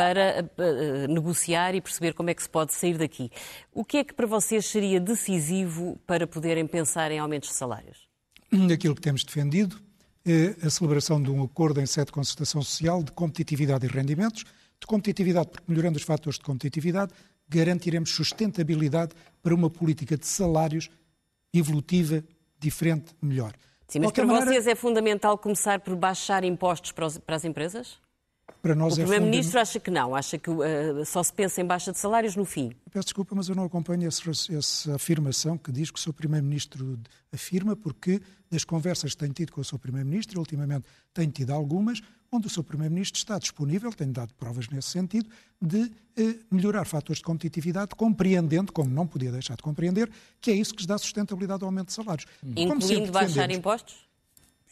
para eh, eh, negociar e perceber como é que se pode sair daqui. O que é que para vocês seria decisivo para poderem pensar em aumentos de salários? Aquilo que temos defendido é a celebração de um acordo em sede de concertação social de competitividade e rendimentos. De competitividade, porque melhorando os fatores de competitividade, garantiremos sustentabilidade para uma política de salários evolutiva, diferente, melhor. Sim, mas para maneira, vocês é fundamental começar por baixar impostos para, os- para as empresas? Para nós O é Primeiro-Ministro acha que não, acha que uh, só se pensa em baixa de salários no fim. Peço desculpa, mas eu não acompanho esse- essa afirmação que diz que o Sr. Primeiro-Ministro afirma, porque das conversas que tenho tido com o Sr. Primeiro-Ministro, ultimamente tenho tido algumas, onde o Sr. Primeiro-Ministro está disponível, tenho dado provas nesse sentido, de eh, melhorar fatores de competitividade, compreendendo, como não podia deixar de compreender, que é isso que lhes dá sustentabilidade ao aumento de salários. Como Incluindo baixar impostos?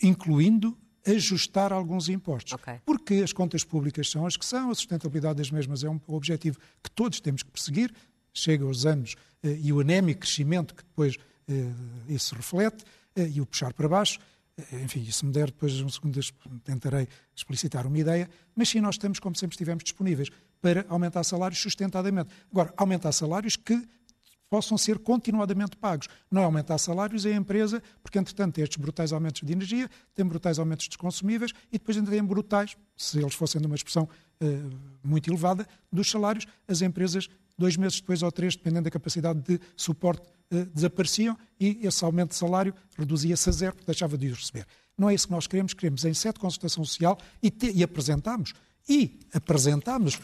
incluindo ajustar alguns impostos. Ok. Porque as contas públicas são as que são, a sustentabilidade das mesmas é um objetivo que todos temos que perseguir, chega aos anos eh, e o anémico crescimento que depois eh, isso reflete eh, e o puxar para baixo. Eh, Enfim, se me der depois um segundo, tentarei explicitar uma ideia, mas sim, nós estamos, como sempre estivemos disponíveis, para aumentar salários sustentadamente. Agora, aumentar salários que possam ser continuadamente pagos. Não é aumentar salários é a empresa, porque entretanto tem estes brutais aumentos de energia, tem brutais aumentos dos consumíveis e depois ainda tem brutais, se eles fossem de uma expressão eh, muito elevada, dos salários. As empresas, dois meses depois ou três, dependendo da capacidade de suporte, eh, desapareciam e esse aumento de salário reduzia-se a zero, porque deixava de os receber. Não é isso que nós queremos, queremos em sede de consultação social e, te, e apresentámos, e apresentámos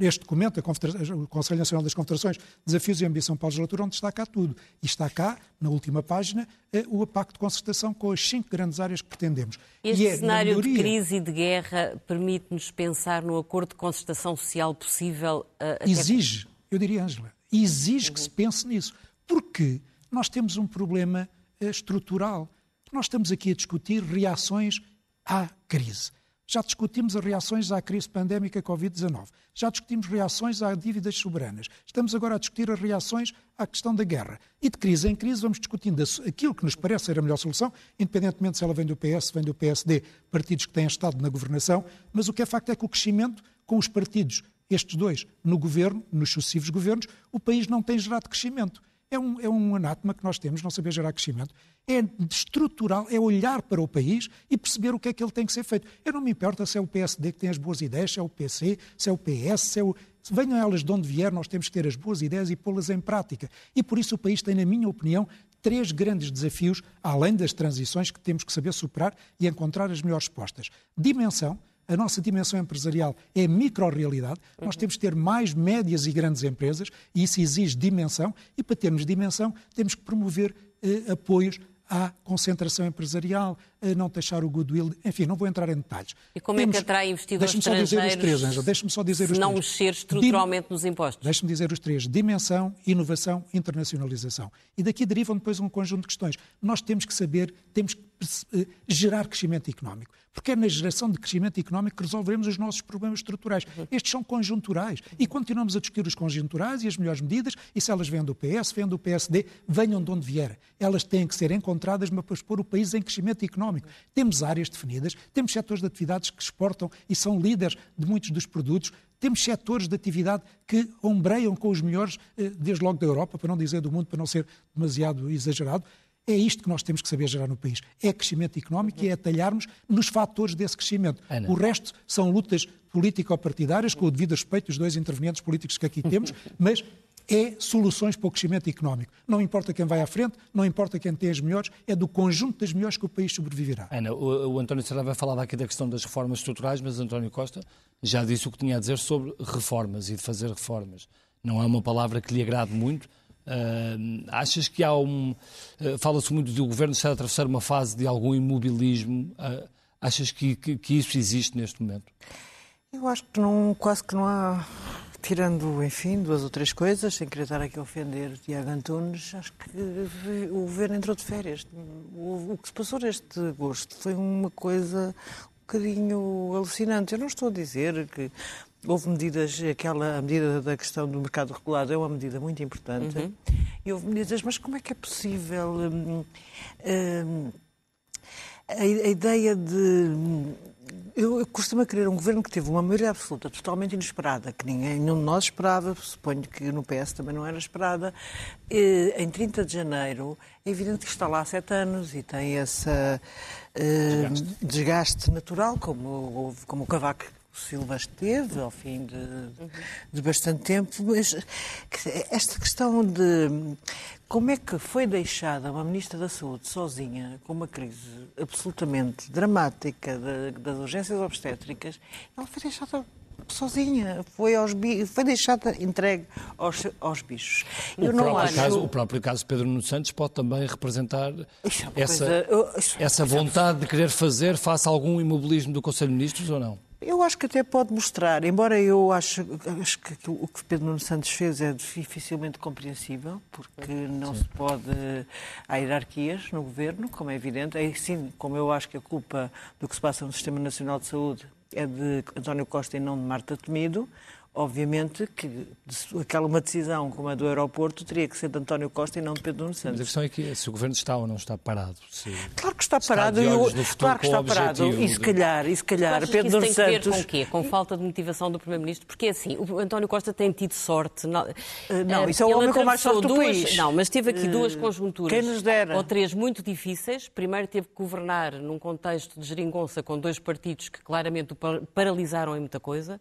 este documento, o Conselho Nacional das Confederações, Desafios e Ambição para a Legislatura, onde está cá tudo. E está cá, na última página, eh, o pacto de concertação com as cinco grandes áreas que pretendemos. Este é, cenário de melhoria- crise e de guerra permite-nos pensar no acordo de concertação social possível? uh, até- exige, eu diria, Ângela, exige que se pense nisso. Porque nós temos um problema eh, estrutural. Nós estamos aqui a discutir reações à crise. Já discutimos as reações à crise pandémica Covid-19. Já discutimos reações a dívidas soberanas. Estamos agora a discutir as reações à questão da guerra. E de crise em crise vamos discutindo aquilo que nos parece ser a melhor solução, independentemente se ela vem do PS, vem do PSD, partidos que têm estado na governação. Mas o que é facto é que o crescimento com os partidos, estes dois, no governo, nos sucessivos governos, o país não tem gerado crescimento. É um, é um anátema que nós temos, não saber gerar crescimento. É estrutural, é olhar para o país e perceber o que é que ele tem que ser feito. Eu não me importa se é o PSD que tem as boas ideias, se é o PC, se é o PS, se é o... Venham elas de onde vier, nós temos que ter as boas ideias e pô-las em prática. E por isso o país tem, na minha opinião, três grandes desafios, além das transições que temos que saber superar e encontrar as melhores respostas. Dimensão, a nossa dimensão empresarial é micro-realidade, nós temos que ter mais médias e grandes empresas e isso exige dimensão e para termos dimensão temos que promover eh, apoios à concentração empresarial, não taxar o goodwill, enfim, não vou entrar em detalhes. E como Temos, é que atrai investidores deixe-me só dizer os três, Angela, deixe-me só dizer os não três. mexer estruturalmente Dim... nos impostos. Deixe-me dizer os três. Dimensão, inovação, internacionalização. E daqui derivam depois um conjunto de questões. Nós temos que saber, temos que uh, gerar crescimento económico. Porque é na geração de crescimento económico que resolveremos os nossos problemas estruturais. Estes são conjunturais. E continuamos a discutir os conjunturais e as melhores medidas, e se elas vêm do PS, vêm do PSD, venham de onde vier. Elas têm que ser encontradas para pôr o país em crescimento económico. Temos áreas definidas, temos setores de atividades que exportam e são líderes de muitos dos produtos, temos setores de atividade que ombreiam com os melhores, eh, desde logo da Europa, para não dizer do mundo, para não ser demasiado exagerado. É isto que nós temos que saber gerar no país. É crescimento económico e é atalharmos nos fatores desse crescimento. Ana. O resto são lutas político-partidárias, com o devido respeito dos dois intervenientes políticos que aqui temos, mas é soluções para o crescimento económico. Não importa quem vai à frente, não importa quem tem as melhores, é do conjunto das melhores que o país sobreviverá. Ana, o, o António Serra falar aqui da questão das reformas estruturais, mas António Costa já disse o que tinha a dizer sobre reformas e de fazer reformas. Não é uma palavra que lhe agrade muito. Uh, achas que há um. Uh, Fala-se muito do governo estar a atravessar uma fase de algum imobilismo. Uh, achas que, que, que isso existe neste momento? Eu acho que não, quase que não há Tirando, enfim, duas ou três coisas, sem querer estar aqui a ofender Tiago Antunes, acho que o governo entrou de férias. O, o que se passou neste agosto foi uma coisa um bocadinho alucinante. Eu não estou a dizer que houve medidas, aquela medida da questão do mercado regulado é uma medida muito importante. Uhum. E houve medidas, mas como é que é possível hum, hum, a, a ideia de eu, costumo querer um governo que teve uma maioria absoluta totalmente inesperada, que ninguém, nenhum de nós esperava, suponho que no PS também não era esperada. E, em 30 de janeiro, é evidente que está lá há sete anos e tem esse desgaste. desgaste. natural, como, como o Cavaco Silva esteve ao fim de, de, bastante tempo, mas esta questão de como é que foi deixada uma Ministra da Saúde sozinha com uma crise absolutamente dramática de, das urgências obstétricas, ela foi deixada sozinha, foi, aos, foi deixada entregue aos, aos bichos. O, Eu próprio acho... caso, o próprio caso Pedro Nuno Santos pode também representar é essa, coisa... essa vontade de querer fazer face a algum imobilismo do Conselho de Ministros ou não? Eu acho que até pode mostrar, embora eu acho, acho que o que Pedro Nuno Santos fez é dificilmente compreensível, porque não sim. se pode. Há hierarquias no governo, como é evidente. É sim, como eu acho que a culpa do que se passa no Sistema Nacional de Saúde é de António Costa e não de Marta Temido. Obviamente que aquela uma decisão como a do aeroporto teria que ser de António Costa e não de Pedro Nuno Santos. Mas a questão é que se o governo está ou não está parado. Se, claro que está parado. Está eu, claro que está parado. E se calhar, e se calhar Pedro Nuno Santos. tem que ver com o quê? Com falta de motivação do Primeiro-Ministro? Porque é assim, o António Costa tem tido sorte. Não, uh, não isso é o homem com mais sorte do duas, país. Não, mas teve aqui duas eh, conjunturas. Quem nos dera. Ou três muito difíceis. Primeiro teve que governar num contexto de geringonça com dois partidos que claramente o paralisaram em muita coisa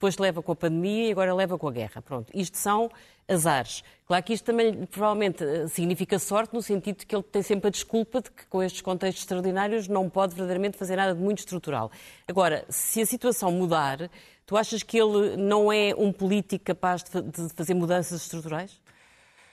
depois leva com a pandemia e agora leva com a guerra. Pronto, isto são azares. Claro que isto também provavelmente eh, significa sorte, no sentido de que ele tem sempre a desculpa de que com estes contextos extraordinários não pode verdadeiramente fazer nada de muito estrutural. Agora, se a situação mudar, tu achas que ele não é um político capaz de fazer mudanças estruturais?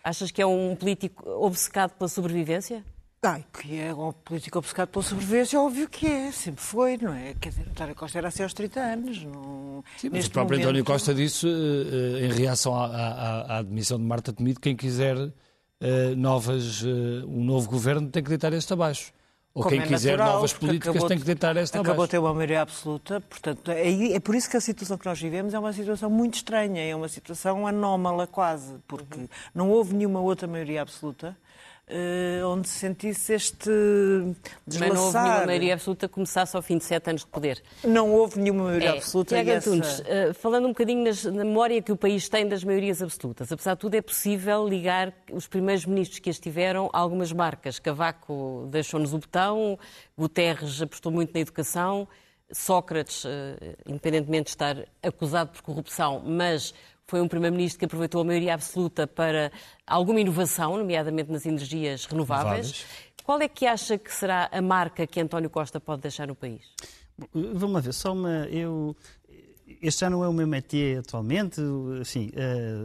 Achas que é um político obcecado pela sobrevivência? Ai, que é um político obcecado pela sobrevivência, óbvio que é, sempre foi, não é? Quer dizer, António Costa era assim aos 30 anos. Não... Sim, mas o próprio momento... António Costa disse, uh, em reação à, à, à, admissão de Marta Temido, quem quiser uh, novas, um novo governo tem que deitar este abaixo. Ou Como quem é quiser natural, novas políticas tem que deitar esta acabou abaixo. Acabou ter uma maioria absoluta, portanto, é, é por isso que a situação que nós vivemos é uma situação muito estranha, é uma situação anómala quase, porque uhum. não houve nenhuma outra maioria absoluta onde se sentisse este deslaçar. Mas não houve nenhuma maioria absoluta que começasse ao fim de sete anos de poder. Não houve nenhuma maioria é. absoluta. Tiago essa... Antunes, uh, falando um bocadinho nas, na memória que o país tem das maiorias absolutas, apesar de tudo é possível ligar os primeiros ministros que as tiveram a algumas marcas. Cavaco deixou-nos o botão, Guterres apostou muito na educação, Sócrates, uh, independentemente de estar acusado por corrupção, mas foi um Primeiro-Ministro que aproveitou a maioria absoluta para alguma inovação, nomeadamente nas energias renováveis. renováveis. Qual é que acha que será a marca que António Costa pode deixar no país? Vamos lá ver, só uma. Eu, este já não é o meu métier atualmente, assim,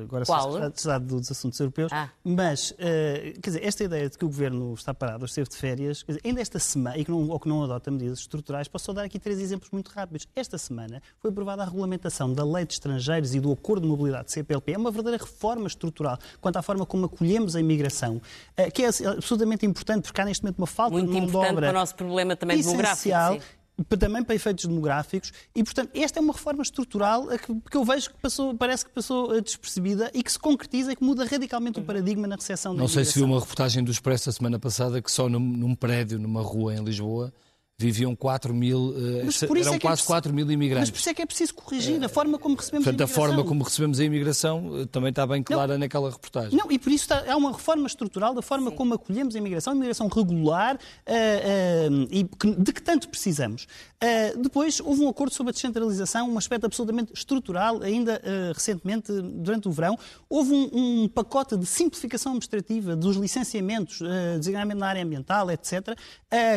agora Qual? sou estudado dos assuntos europeus, ah. mas, eh, quer dizer, esta ideia de que o Governo está parado, esteve de férias, dizer, ainda esta semana, e que não, ou que não adota medidas estruturais, posso só dar aqui três exemplos muito rápidos. Esta semana foi aprovada a regulamentação da lei de estrangeiros e do acordo de mobilidade CPLP. É uma verdadeira reforma estrutural quanto à forma como acolhemos a imigração, eh, que é absolutamente importante, porque há neste momento uma falta muito de mão de obra. Muito importante para o nosso problema também demográfico. Sim também para efeitos demográficos, e portanto esta é uma reforma estrutural que, que eu vejo que passou, parece que passou despercebida e que se concretiza e que muda radicalmente o paradigma na recepção da Não sei se viu uma reportagem do Expresso a semana passada que só num, num prédio, numa rua em Lisboa, viviam 4 mil, eh, eram é, é quase é 4 mil imigrantes. Mas por isso é que é preciso corrigir a forma como recebemos Portanto, a imigração. a forma como recebemos a imigração eh, também está bem clara não, naquela reportagem. Não, e por isso está, há uma reforma estrutural da forma Sim. como acolhemos a imigração, a imigração regular uh, uh, e de que tanto precisamos. Uh, depois, houve um acordo sobre a descentralização, um aspecto absolutamente estrutural, ainda recentemente, durante o verão. Houve um, um, pacote de simplificação administrativa dos licenciamentos, designadamente na área ambiental, etc.,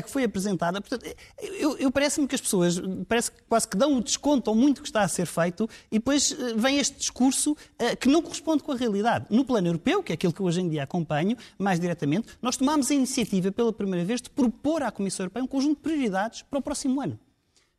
que foi apresentada. Portanto, eu, eu parece-me que as pessoas parece que quase que dão um desconto ao muito que está a ser feito e depois uh, vem este discurso uh, que não corresponde com a realidade. No plano europeu, que é aquilo que hoje em dia acompanho mais diretamente, nós tomámos a iniciativa pela primeira vez de propor à Comissão Europeia um conjunto de prioridades para o próximo ano.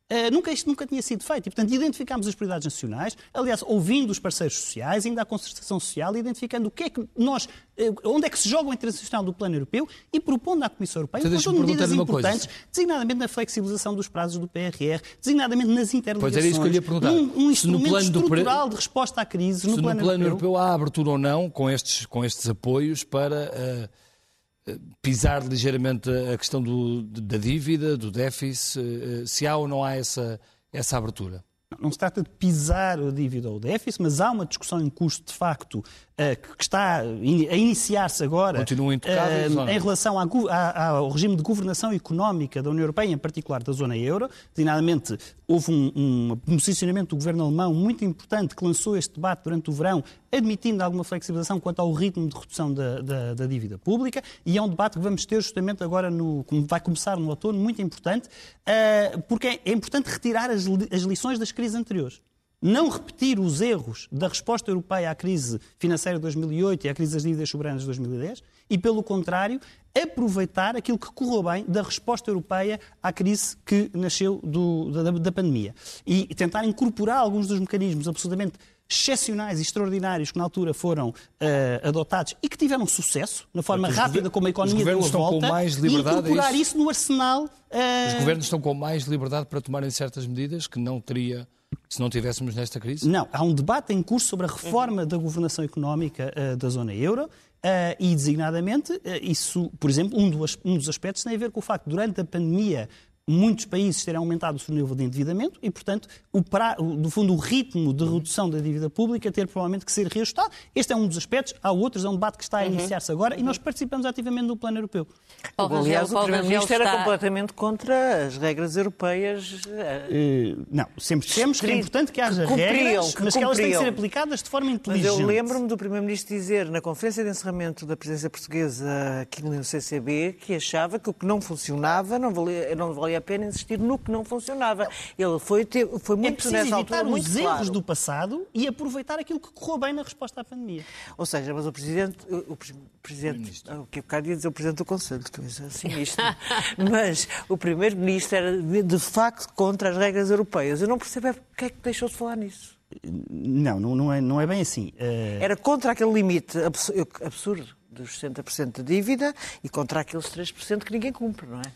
Uh, nunca, isto nunca tinha sido feito. E, portanto, identificámos as prioridades nacionais, aliás, ouvindo os parceiros sociais, ainda a concertação social, identificando o que é que nós, uh, onde é que se joga o interesse nacional do plano europeu e propondo à Comissão Europeia um conjunto de medidas importantes, designadamente na flexibilização dos prazos do PRR, designadamente nas interligações. Pois era isso que eu lhe perguntar. Um, um instrumento estrutural de resposta à crise se no plano, no plano europeu. europeu. há abertura ou não com estes, com estes apoios para... Uh pisar ligeiramente a questão do, da dívida, do déficit, eh, se há ou não há essa, essa abertura? Não se trata de pisar a dívida ou o déficit, mas há uma discussão em curso, de facto, eh, que está a iniciar-se agora uh, em relação ao regime de governação económica da União Europeia, em particular da zona euro. Designadamente, houve um, um, posicionamento do governo alemão muito importante que lançou este debate durante o verão, admitindo alguma flexibilização quanto ao ritmo de redução da, da, da dívida pública, e é um debate que vamos ter justamente agora, no, vai começar no outono, muito importante, uh, porque é, é importante retirar as, as lições das crises anteriores. Não repetir os erros da resposta europeia à crise financeira de 2008 e à crise das dívidas soberanas de 2010 e, pelo contrário, aproveitar aquilo que correu bem da resposta europeia à crise que nasceu do, da, da, pandemia. E tentar incorporar alguns dos mecanismos absolutamente excepcionais e extraordinários que na altura foram uh, adotados e que tiveram sucesso na forma rápida como a economia deu a volta e incorporar é isso? isso? no arsenal. Uh... Os governos estão com mais liberdade para tomarem certas medidas que não teria se não tivéssemos nesta crise? Não, há um debate em curso sobre a reforma da governação económica uh, da zona euro uh, e, designadamente, uh, isso, por exemplo, um dos, um dos aspectos tem a ver com o facto de, durante a pandemia, muitos países terem aumentado o seu nível de endividamento e, portanto, o pra, no fundo, o ritmo de redução da dívida pública ter provavelmente que ser reajustado. Este é um dos aspectos. Há outros, é um debate que está a uhum. iniciar-se agora uhum. e nós participamos ativamente do plano europeu. Paulo Aliás, o Primeiro-Ministro está... era completamente contra as regras europeias. Uh, não, sempre temos que é importante que haja que regras, que mas que elas têm que ser aplicadas de forma inteligente. Mas eu lembro-me do Primeiro-Ministro dizer na conferência de encerramento da presidência portuguesa aqui no CCB que achava que o que não funcionava não valia, não valia a pena insistir no que não funcionava. Ele foi, ter, foi É muito preciso nessa evitar altura, os muito erros claro. do passado e aproveitar aquilo que correu bem na resposta à pandemia. Ou seja, mas o Presidente, o, pre- presidente, o que eu bocado ia dizer o Presidente do Conselho, que coisa assim isto. mas o Primeiro-Ministro era de, facto contra as regras europeias. Eu não percebo é porque é que deixou de falar nisso. Não, não, não é, não é bem assim. Eh, Era contra aquele limite absu- absurdo dos 60% de dívida e contra aqueles 3% que ninguém cumpre, não é?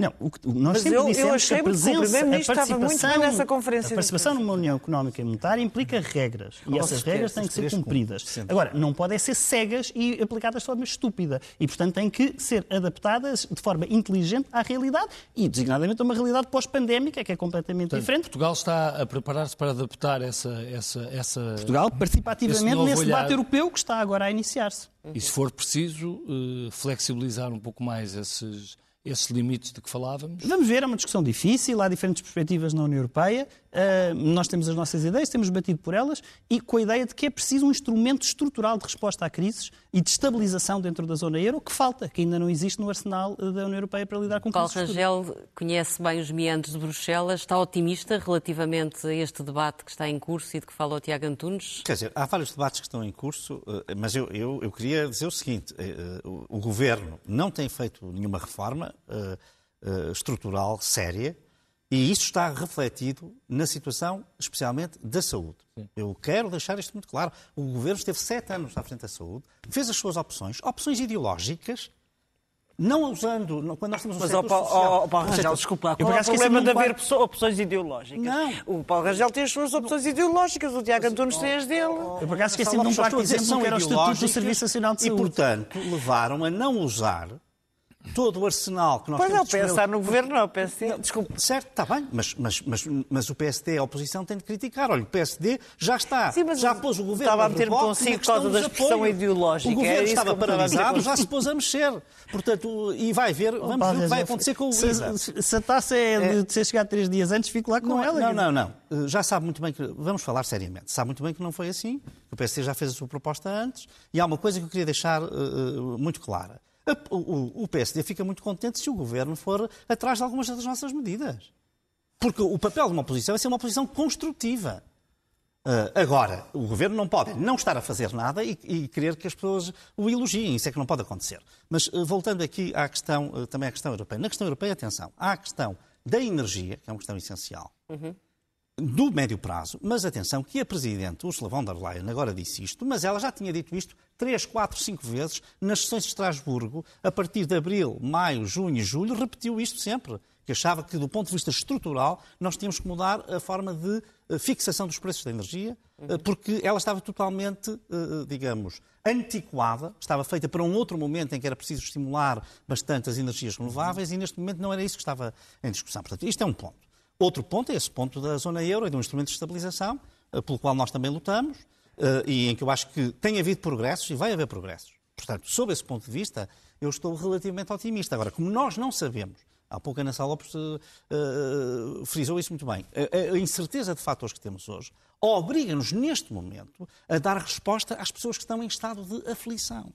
Não, o que, nós Mas sempre eu- eu dissemos achei que a muito que o presença, a participação, nessa conferência a participação numa União Económica e Monetária implica regras. E essas certeza, regras têm que ser cumpridas. Agora, não podem ser cegas e aplicadas de forma estúpida. E, portanto, têm que ser adaptadas de forma inteligente à realidade e, designadamente, a uma realidade pós-pandémica que é completamente Portanto, diferente. Portugal está a preparar-se para adaptar essa. essa, essa... Portugal participa ativamente nesse olhar. debate europeu que está agora a iniciar-se. E se for preciso, eh, flexibilizar um pouco mais esses, esses limites de que falávamos. Vamos ver, é uma discussão difícil, há diferentes perspectivas na União Europeia. Uh, nós temos as nossas ideias, temos batido por elas e com a ideia de que é preciso um instrumento estrutural de resposta a crises e de estabilização dentro da zona euro que falta, que ainda não existe no arsenal da União Europeia para lidar com Paulo crises. Rangel conhece bem os meandros de Bruxelas, está otimista relativamente a este debate que está em curso e de que fala o Tiago Antunes? Quer dizer, há vários debates que estão em curso, eh, mas eu, eu, eu queria dizer o seguinte: eh, eh, o, governo não tem feito nenhuma reforma estrutural séria e isso está refletido na situação, especialmente da saúde. Eu quero deixar isto muito claro. O governo esteve sete anos à frente da saúde, fez as suas opções, opções ideológicas. Não usando, não- quando nós temos um Mas, setor ó, Paulo, social- Paulo Rangel, desculpa, Eu, qual é o problema de haver opções ideológicas? Não. O Paulo Rangel tem as suas opções ideológicas, o Tiago Antunes tem as dele. Eu, por acaso, esqueci-me de um dizer, exemplo, que era o Estatuto do Serviço Nacional de E, Saúde. portanto, levaram a não usar todo o arsenal que nós Pois é, temos o pensar no governo, não, o PSD. Desculpe. Certo, está bem, mas, mas, mas, mas o PSD, a oposição, tem de criticar. Olha, o PSD já está, Sim, mas já pôs o governo estava a meter-me consigo por causa da expressão apoios. ideológica. O governo estava paralisado, já se pôs a mexer. Portanto, e vai ver, vamos ver o que vai acontecer com o se, IVA. se, se a taça é de ter chegado três dias antes, fico lá com Não, ela. não, não, não. Eh, Já sabe muito bem que. Vamos falar seriamente. Sabe muito bem que não foi assim. O PSD já fez a sua proposta antes. E há uma coisa que eu queria deixar eh, muito clara. O, PSD fica muito contente se o governo for atrás de algumas das nossas medidas. Porque o papel de uma oposição é ser uma oposição construtiva. Ah, agora, o governo não pode não estar a fazer nada e, e querer que as pessoas o elogiem. Isso é que não pode acontecer. Mas ah, voltando aqui à questão, ah, também à questão europeia. Na questão europeia, atenção, há a questão da energia, que é uma questão essencial, do médio prazo. Mas atenção, que a Presidente Ursula von der Leyen agora disse isto, mas ela já tinha dito isto três, quatro, cinco vezes nas sessões de Estrasburgo, a partir de abril, maio, junho e julho, repetiu isto sempre. Que achava que, do ponto de vista estrutural, nós tínhamos que mudar a forma de eh, fixação dos preços da energia, eh, porque ela estava totalmente, eh, digamos, antiquada, estava feita para um outro momento em que era preciso estimular bastante as energias renováveis e neste momento não era isso que estava em discussão. Portanto, isto é um ponto. Outro ponto é esse ponto da zona euro e de um instrumento de estabilização, eh, pelo qual nós também lutamos, eh, e em que eu acho que tem havido progressos e vai haver progressos. Portanto, sob esse ponto de vista, eu estou relativamente otimista. Agora, como nós não sabemos, há pouco a Ana Lopes eh, eh, frisou isso muito bem, a, a incerteza de fatores que temos hoje obriga-nos, neste momento, a dar resposta às pessoas que estão em estado de aflição.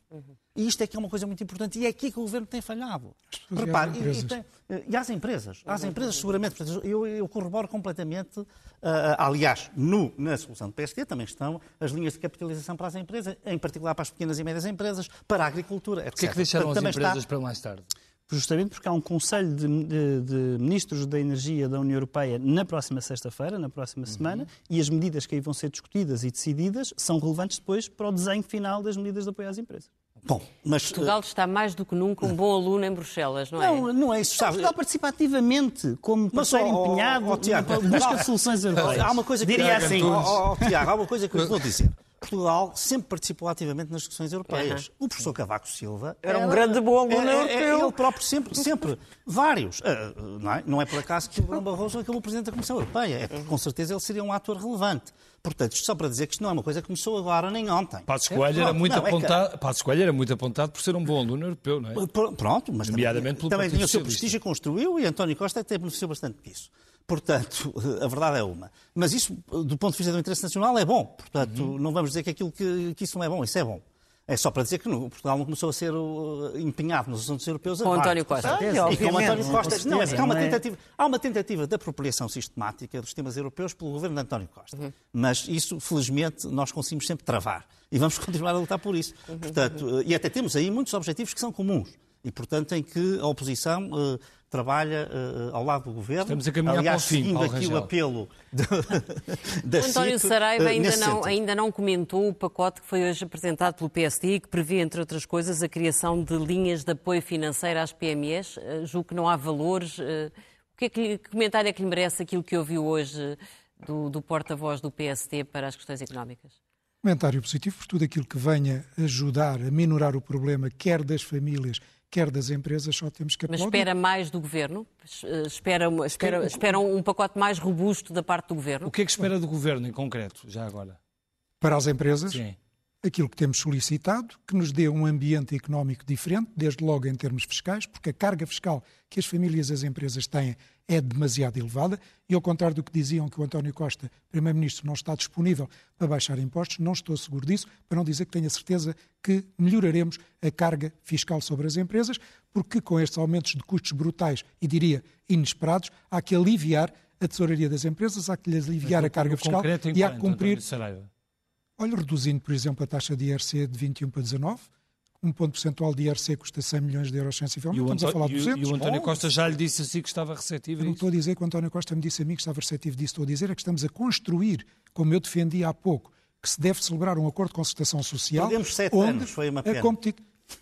E isto é que é uma coisa muito importante e é aqui que o Governo tem falhado. e Repare, e- e, empresas. tem- e às empresas. Às empresas, seguramente. Eu, eu corroboro completamente. ah, aliás, no, na solução do PSD também estão as linhas de capitalização para as empresas, em particular para as pequenas e médias empresas, para a agricultura, etc. Porquê é que deixaram Portanto, as empresas está- para mais tarde? Justamente porque há um Conselho de, de- de Ministros da Energia da União Europeia na próxima sexta-feira, na próxima semana, e as medidas que aí vão ser discutidas e decididas são relevantes depois para o desenho final das medidas de apoio às empresas. Bom, mas. Portugal está mais do que nunca um bom aluno em Bruxelas, não é? Não, não é isso? Portugal participa ativamente, como Mas, parceiro ó, empenhado ó, Tiago, na busca de soluções europeias. Há uma coisa que Diria assim. Ó, Tiago, há uma coisa que eu vou dizer. Portugal sempre participou ativamente nas discussões europeias. O professor Cavaco Silva Era um grande bom aluno é- é- europeu. Ele próprio sempre, sempre vários. Ah, não, é? não é por acaso que o Bruno Barroso acabou presidente da Comissão Europeia. É porque, com certeza, ele seria um ator relevante. Portanto, isto só para dizer que isto não é uma coisa que começou agora nem ontem. Passos Coelho era Pronto, muito não, é que- apontado, Passos Coelho era muito apontado por ser um bom aluno europeu, não é? Pr- Pronto, mas também, pelo também tinha o seu prestígio e construiu e António Costa até beneficiou bastante disso. Portanto, a verdade é uma. Mas isso, do ponto de vista do interesse nacional, é bom. Portanto, Uhum. não vamos dizer que aquilo que, que isso não é bom, isso é bom. É só para dizer que no, Portugal não começou a ser uh, empenhado nos assuntos europeus Com agora. António Costa. Com certeza. Ah, e com. António Costa. Com Não, é há uma, não tentativa, há uma tentativa de apropriação sistemática dos temas europeus pelo governo de António Costa. Uhum. Mas isso, felizmente, nós conseguimos sempre travar. E vamos continuar a lutar por isso. Uhum. Portanto, uh, e até temos aí muitos objetivos que são comuns. E, portanto, em que a oposição uh, trabalha uh, ao lado do governo. Estamos a caminhar Aliás, para o fim, seguindo Paulo aqui o Rangel. apelo de, da O António CIP, Saraiva uh, ainda não, sentido. ainda não comentou o pacote que foi hoje apresentado pelo PSD e que prevê, entre outras coisas, a criação de linhas de apoio financeiro às PMEs. Eh, Julgo que não há valores. O que, é que, que comentário é que lhe merece aquilo que ouviu hoje do, do porta-voz do PSD para as questões económicas? Comentário positivo por tudo aquilo que venha ajudar a minorar o problema, quer das famílias, quer das empresas, só temos que Mas aplaudir. espera mais do Governo? Eh, Espera, espera, espera um pacote mais robusto da parte do Governo? O que é que espera do governo em concreto, já agora? Para as empresas, Sim. aquilo que temos solicitado, que nos dê um ambiente económico diferente, desde logo em termos fiscais, porque a carga fiscal que as famílias e as empresas têm é demasiado elevada, e ao contrário do que diziam que o António Costa, Primeiro-Ministro, não está disponível para baixar impostos, não estou seguro disso, para não dizer que tenho a certeza que melhoraremos a carga fiscal sobre as empresas, porque com estes aumentos de custos brutais e, diria, inesperados, há que aliviar a tesouraria das empresas, há que lhes aliviar a carga fiscal e há que cumprir? Olha, reduzindo, por exemplo, a taxa de IRC de 21 para 19, um ponto percentual de IRC custa 100 milhões de euros sensivelmente, E o, estamos a falar de e o- 200. e o António Oh, Costa já lhe disse assim que estava receptivo eu não isso? estou a dizer que o António Costa me disse a mim que estava receptivo disso, estou a dizer é que estamos a construir, como eu defendi há pouco, que se deve celebrar um acordo de concertação social. Perdemos sete onde anos, foi uma a pena.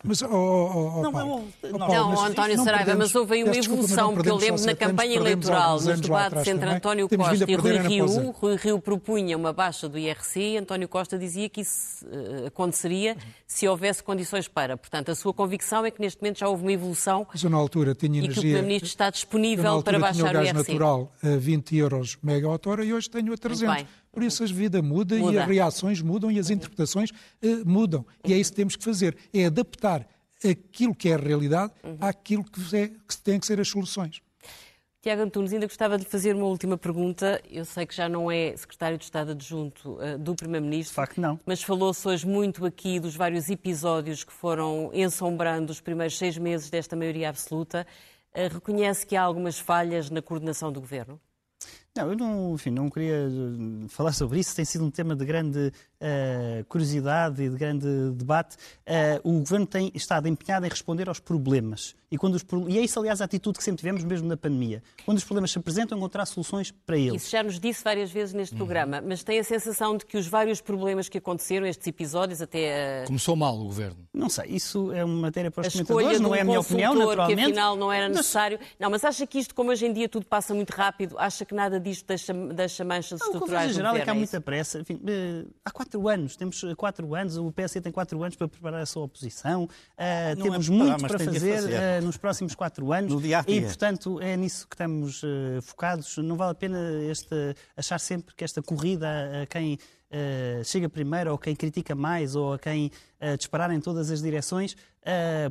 Mas, oh, oh, oh, Não, Paulo, mas, oh, não, Paulo, Não, mas António não Saraiva, perdemos- mas houve aí uma evolução, não porque eu lembro na anos, campanha eleitoral, nos debates entre também. António Costa e Rui Rio. Rui Rio propunha uma baixa do IRC e António Costa dizia que isso eh, aconteceria se houvesse condições para. Portanto, a sua convicção é que neste momento já houve uma evolução Mas eu na altura tinha e que o energia... Primeiro-Ministro está disponível para tinha o baixar o gás IRC. natural a 20 euros megawatt-hora e hoje tenho a 300. Por isso a vida muda, e Muda. as reações mudam e as interpretações eh, mudam. E é isso que temos que fazer, é adaptar aquilo que é a realidade Uhum. àquilo que, é, que têm que ser as soluções. Tiago Antunes, ainda gostava de lhe fazer uma última pergunta. Eu sei que já não é secretário de Estado adjunto eh, do Primeiro-Ministro. De facto, não. Mas falou-se hoje muito aqui dos vários episódios que foram ensombrando os primeiros seis meses desta maioria absoluta. Eh, Reconhece que há algumas falhas na coordenação do governo? Não, eu não, enfim, não queria eh, falar sobre isso. Tem sido um tema de grande eh, curiosidade e de grande debate. Eh, o Governo tem estado empenhado em responder aos problemas. E, quando os, e é isso, aliás, a atitude que sempre tivemos, mesmo na pandemia. Quando os problemas se apresentam, encontrar soluções para eles. Isso já nos disse várias vezes Uhum. neste programa, mas tem a sensação de que os vários problemas que aconteceram, estes episódios, até Começou mal o governo. Não sei, isso é uma matéria para a os escolha comentadores, um não é a minha opinião, consultor que naturalmente. afinal não era Mas- necessário. Não, mas acha que isto, como hoje em dia tudo passa muito rápido, acha que nada disto deixa, deixa manchas Não, o que eu estruturais vejo em geral é que há governo? muita pressa. Enfim, eh, há quatro anos, temos eh, quatro anos, o PSD tem quatro anos para preparar a sua oposição. É temos preparar, muito para fazer fazer. eh, nos próximos quatro anos. No dia dia. E, portanto, é nisso que estamos eh, focados. Não vale a pena este, achar sempre que esta corrida a, a quem chega primeiro, ou quem critica mais, ou a quem disparar em todas as direções,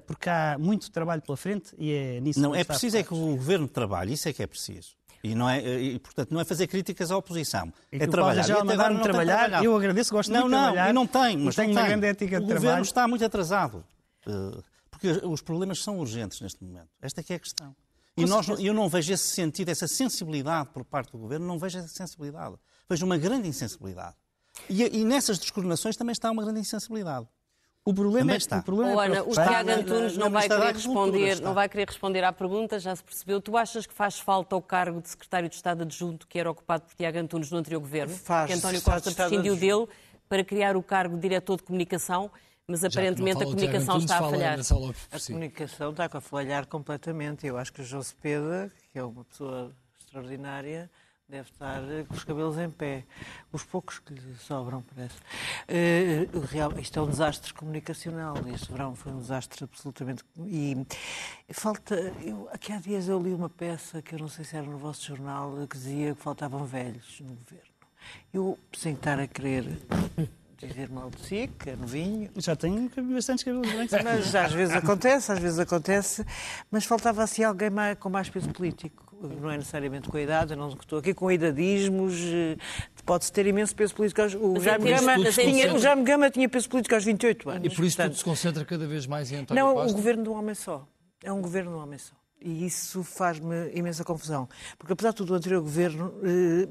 porque há muito trabalho pela frente e é nisso Não, que é preciso é que o governo trabalhe, isso é que é preciso. E, não é, e, portanto, não é fazer críticas à oposição. E é o trabalhar. Mandar-me agora não trabalhar, trabalhado. eu agradeço, gosto não, de não, trabalhar. E não tem, mas tenho não uma tem. grande ética de O governo trabalho. está muito atrasado. eh, Porque os problemas são urgentes neste momento. Esta é que é a questão. E nós, eu não vejo esse sentido, essa sensibilidade por parte do governo, não vejo essa sensibilidade. Vejo uma grande insensibilidade. E, e nessas descoordenações também está uma grande insensibilidade. O problema Também é, está. o problema Oh, é Ana, o preocupante. Tiago na- Antunes não vai, querer responder, não vai querer responder à pergunta, já se percebeu. Tu achas que faz falta o cargo de secretário de Estado adjunto que era ocupado por Tiago Antunes no anterior governo? Faz, que António Costa prescindiu dele para criar o cargo de diretor de comunicação, mas aparentemente a o comunicação Antunes, está a falhar. A comunicação está a falhar completamente. Eu acho que o João Cepeda, que é uma pessoa extraordinária, deve estar eh, com os cabelos em pé. Os poucos que lhe sobram, parece. O real- isto é um desastre comunicacional. Este verão foi um desastre absolutamente. E falta. Eu, aqui há dias eu li uma peça que eu não sei se era no vosso jornal, que dizia que faltavam velhos no governo. Eu, sem estar a querer dizer mal de si, que é novinho, Já tenho bastantes cabelos brancos. mas às vezes acontece, às vezes acontece, mas faltava assim alguém mais- com mais peso político. Não é necessariamente com a idade, eu não estou aqui com idadismos, eh, pode-se ter imenso peso político. aos- O Jaime, Gama tinha, o Jaime Gama tinha peso político aos 28 anos. E por isso portanto, tudo se concentra cada vez mais em António Não, Costa. o governo de um homem só. É um governo de um homem só. E isso faz-me imensa confusão. Porque, apesar de tudo, o anterior governo. eh,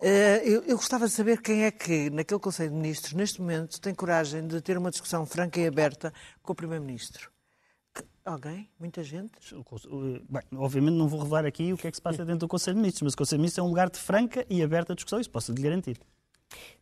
eh, eu, eu gostava de saber quem é que, naquele Conselho de Ministros, neste momento, tem coragem de ter uma discussão franca e aberta com o Primeiro-Ministro. Alguém? Muita gente? Bem, obviamente não vou revelar aqui o que é que se passa dentro do Conselho de Ministros, mas o Conselho de Ministros é um lugar de franca e aberta discussão, isso posso lhe garantir.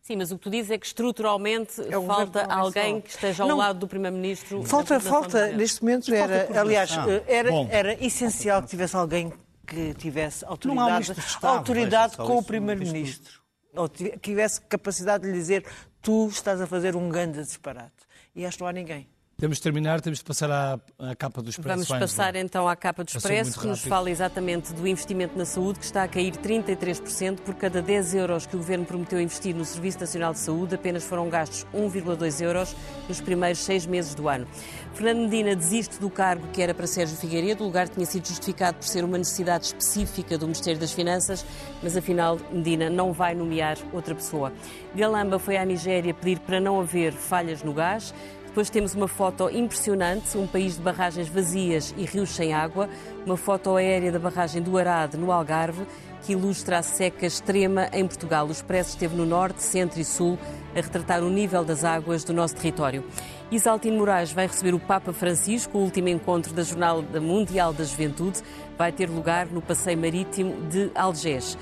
Sim, mas o que tu dizes é que estruturalmente É um falta governo alguém só. que esteja ao Não. lado do Primeiro-Ministro. Falta, falta, neste momento era, aliás, eh, era, Bom. era essencial que tivesse alguém que tivesse autoridade, Estado, autoridade com o Primeiro-Ministro. Ou tivesse capacidade de lhe dizer tu estás a fazer um grande disparate. E acho que não há ninguém. Temos de terminar, temos de passar à, à capa do Expresso. Vamos passar então à capa do Expresso, que nos fala exatamente do investimento na saúde, que está a cair 33%. Por cada 10 euros que o Governo prometeu investir no Serviço Nacional de Saúde, apenas foram gastos 1,2 euros nos primeiros seis meses do ano. Fernando Medina desiste do cargo que era para Sérgio Figueiredo. O lugar tinha sido justificado por ser uma necessidade específica do Ministério das Finanças, mas afinal Medina não vai nomear outra pessoa. Galamba foi à Nigéria pedir para não haver falhas no gás. Depois temos uma foto impressionante, um país de barragens vazias e rios sem água, uma foto aérea da barragem do Arade, no Algarve, que ilustra a seca extrema em Portugal. O Expresso esteve no norte, centro e sul a retratar o nível das águas do nosso território. Isaltino Moraes vai receber o Papa Francisco, o último encontro da Jornada Mundial da Juventude, vai ter lugar no Passeio Marítimo de Algés.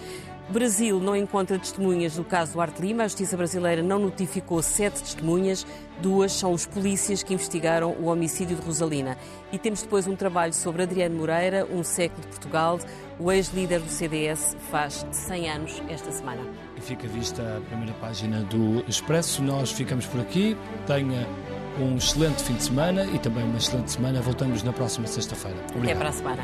Brasil não encontra testemunhas do caso Duarte Lima. A Justiça brasileira não notificou sete testemunhas. Duas são os polícias que investigaram o homicídio de Rosalina. E temos depois um trabalho sobre Adriano Moreira, um século de Portugal. O ex-líder do CDS faz 100 anos esta semana. E fica vista a primeira página do Expresso. Nós ficamos por aqui. Tenha um excelente fim de semana e também uma excelente semana. Voltamos na próxima sexta-feira. Até para a semana.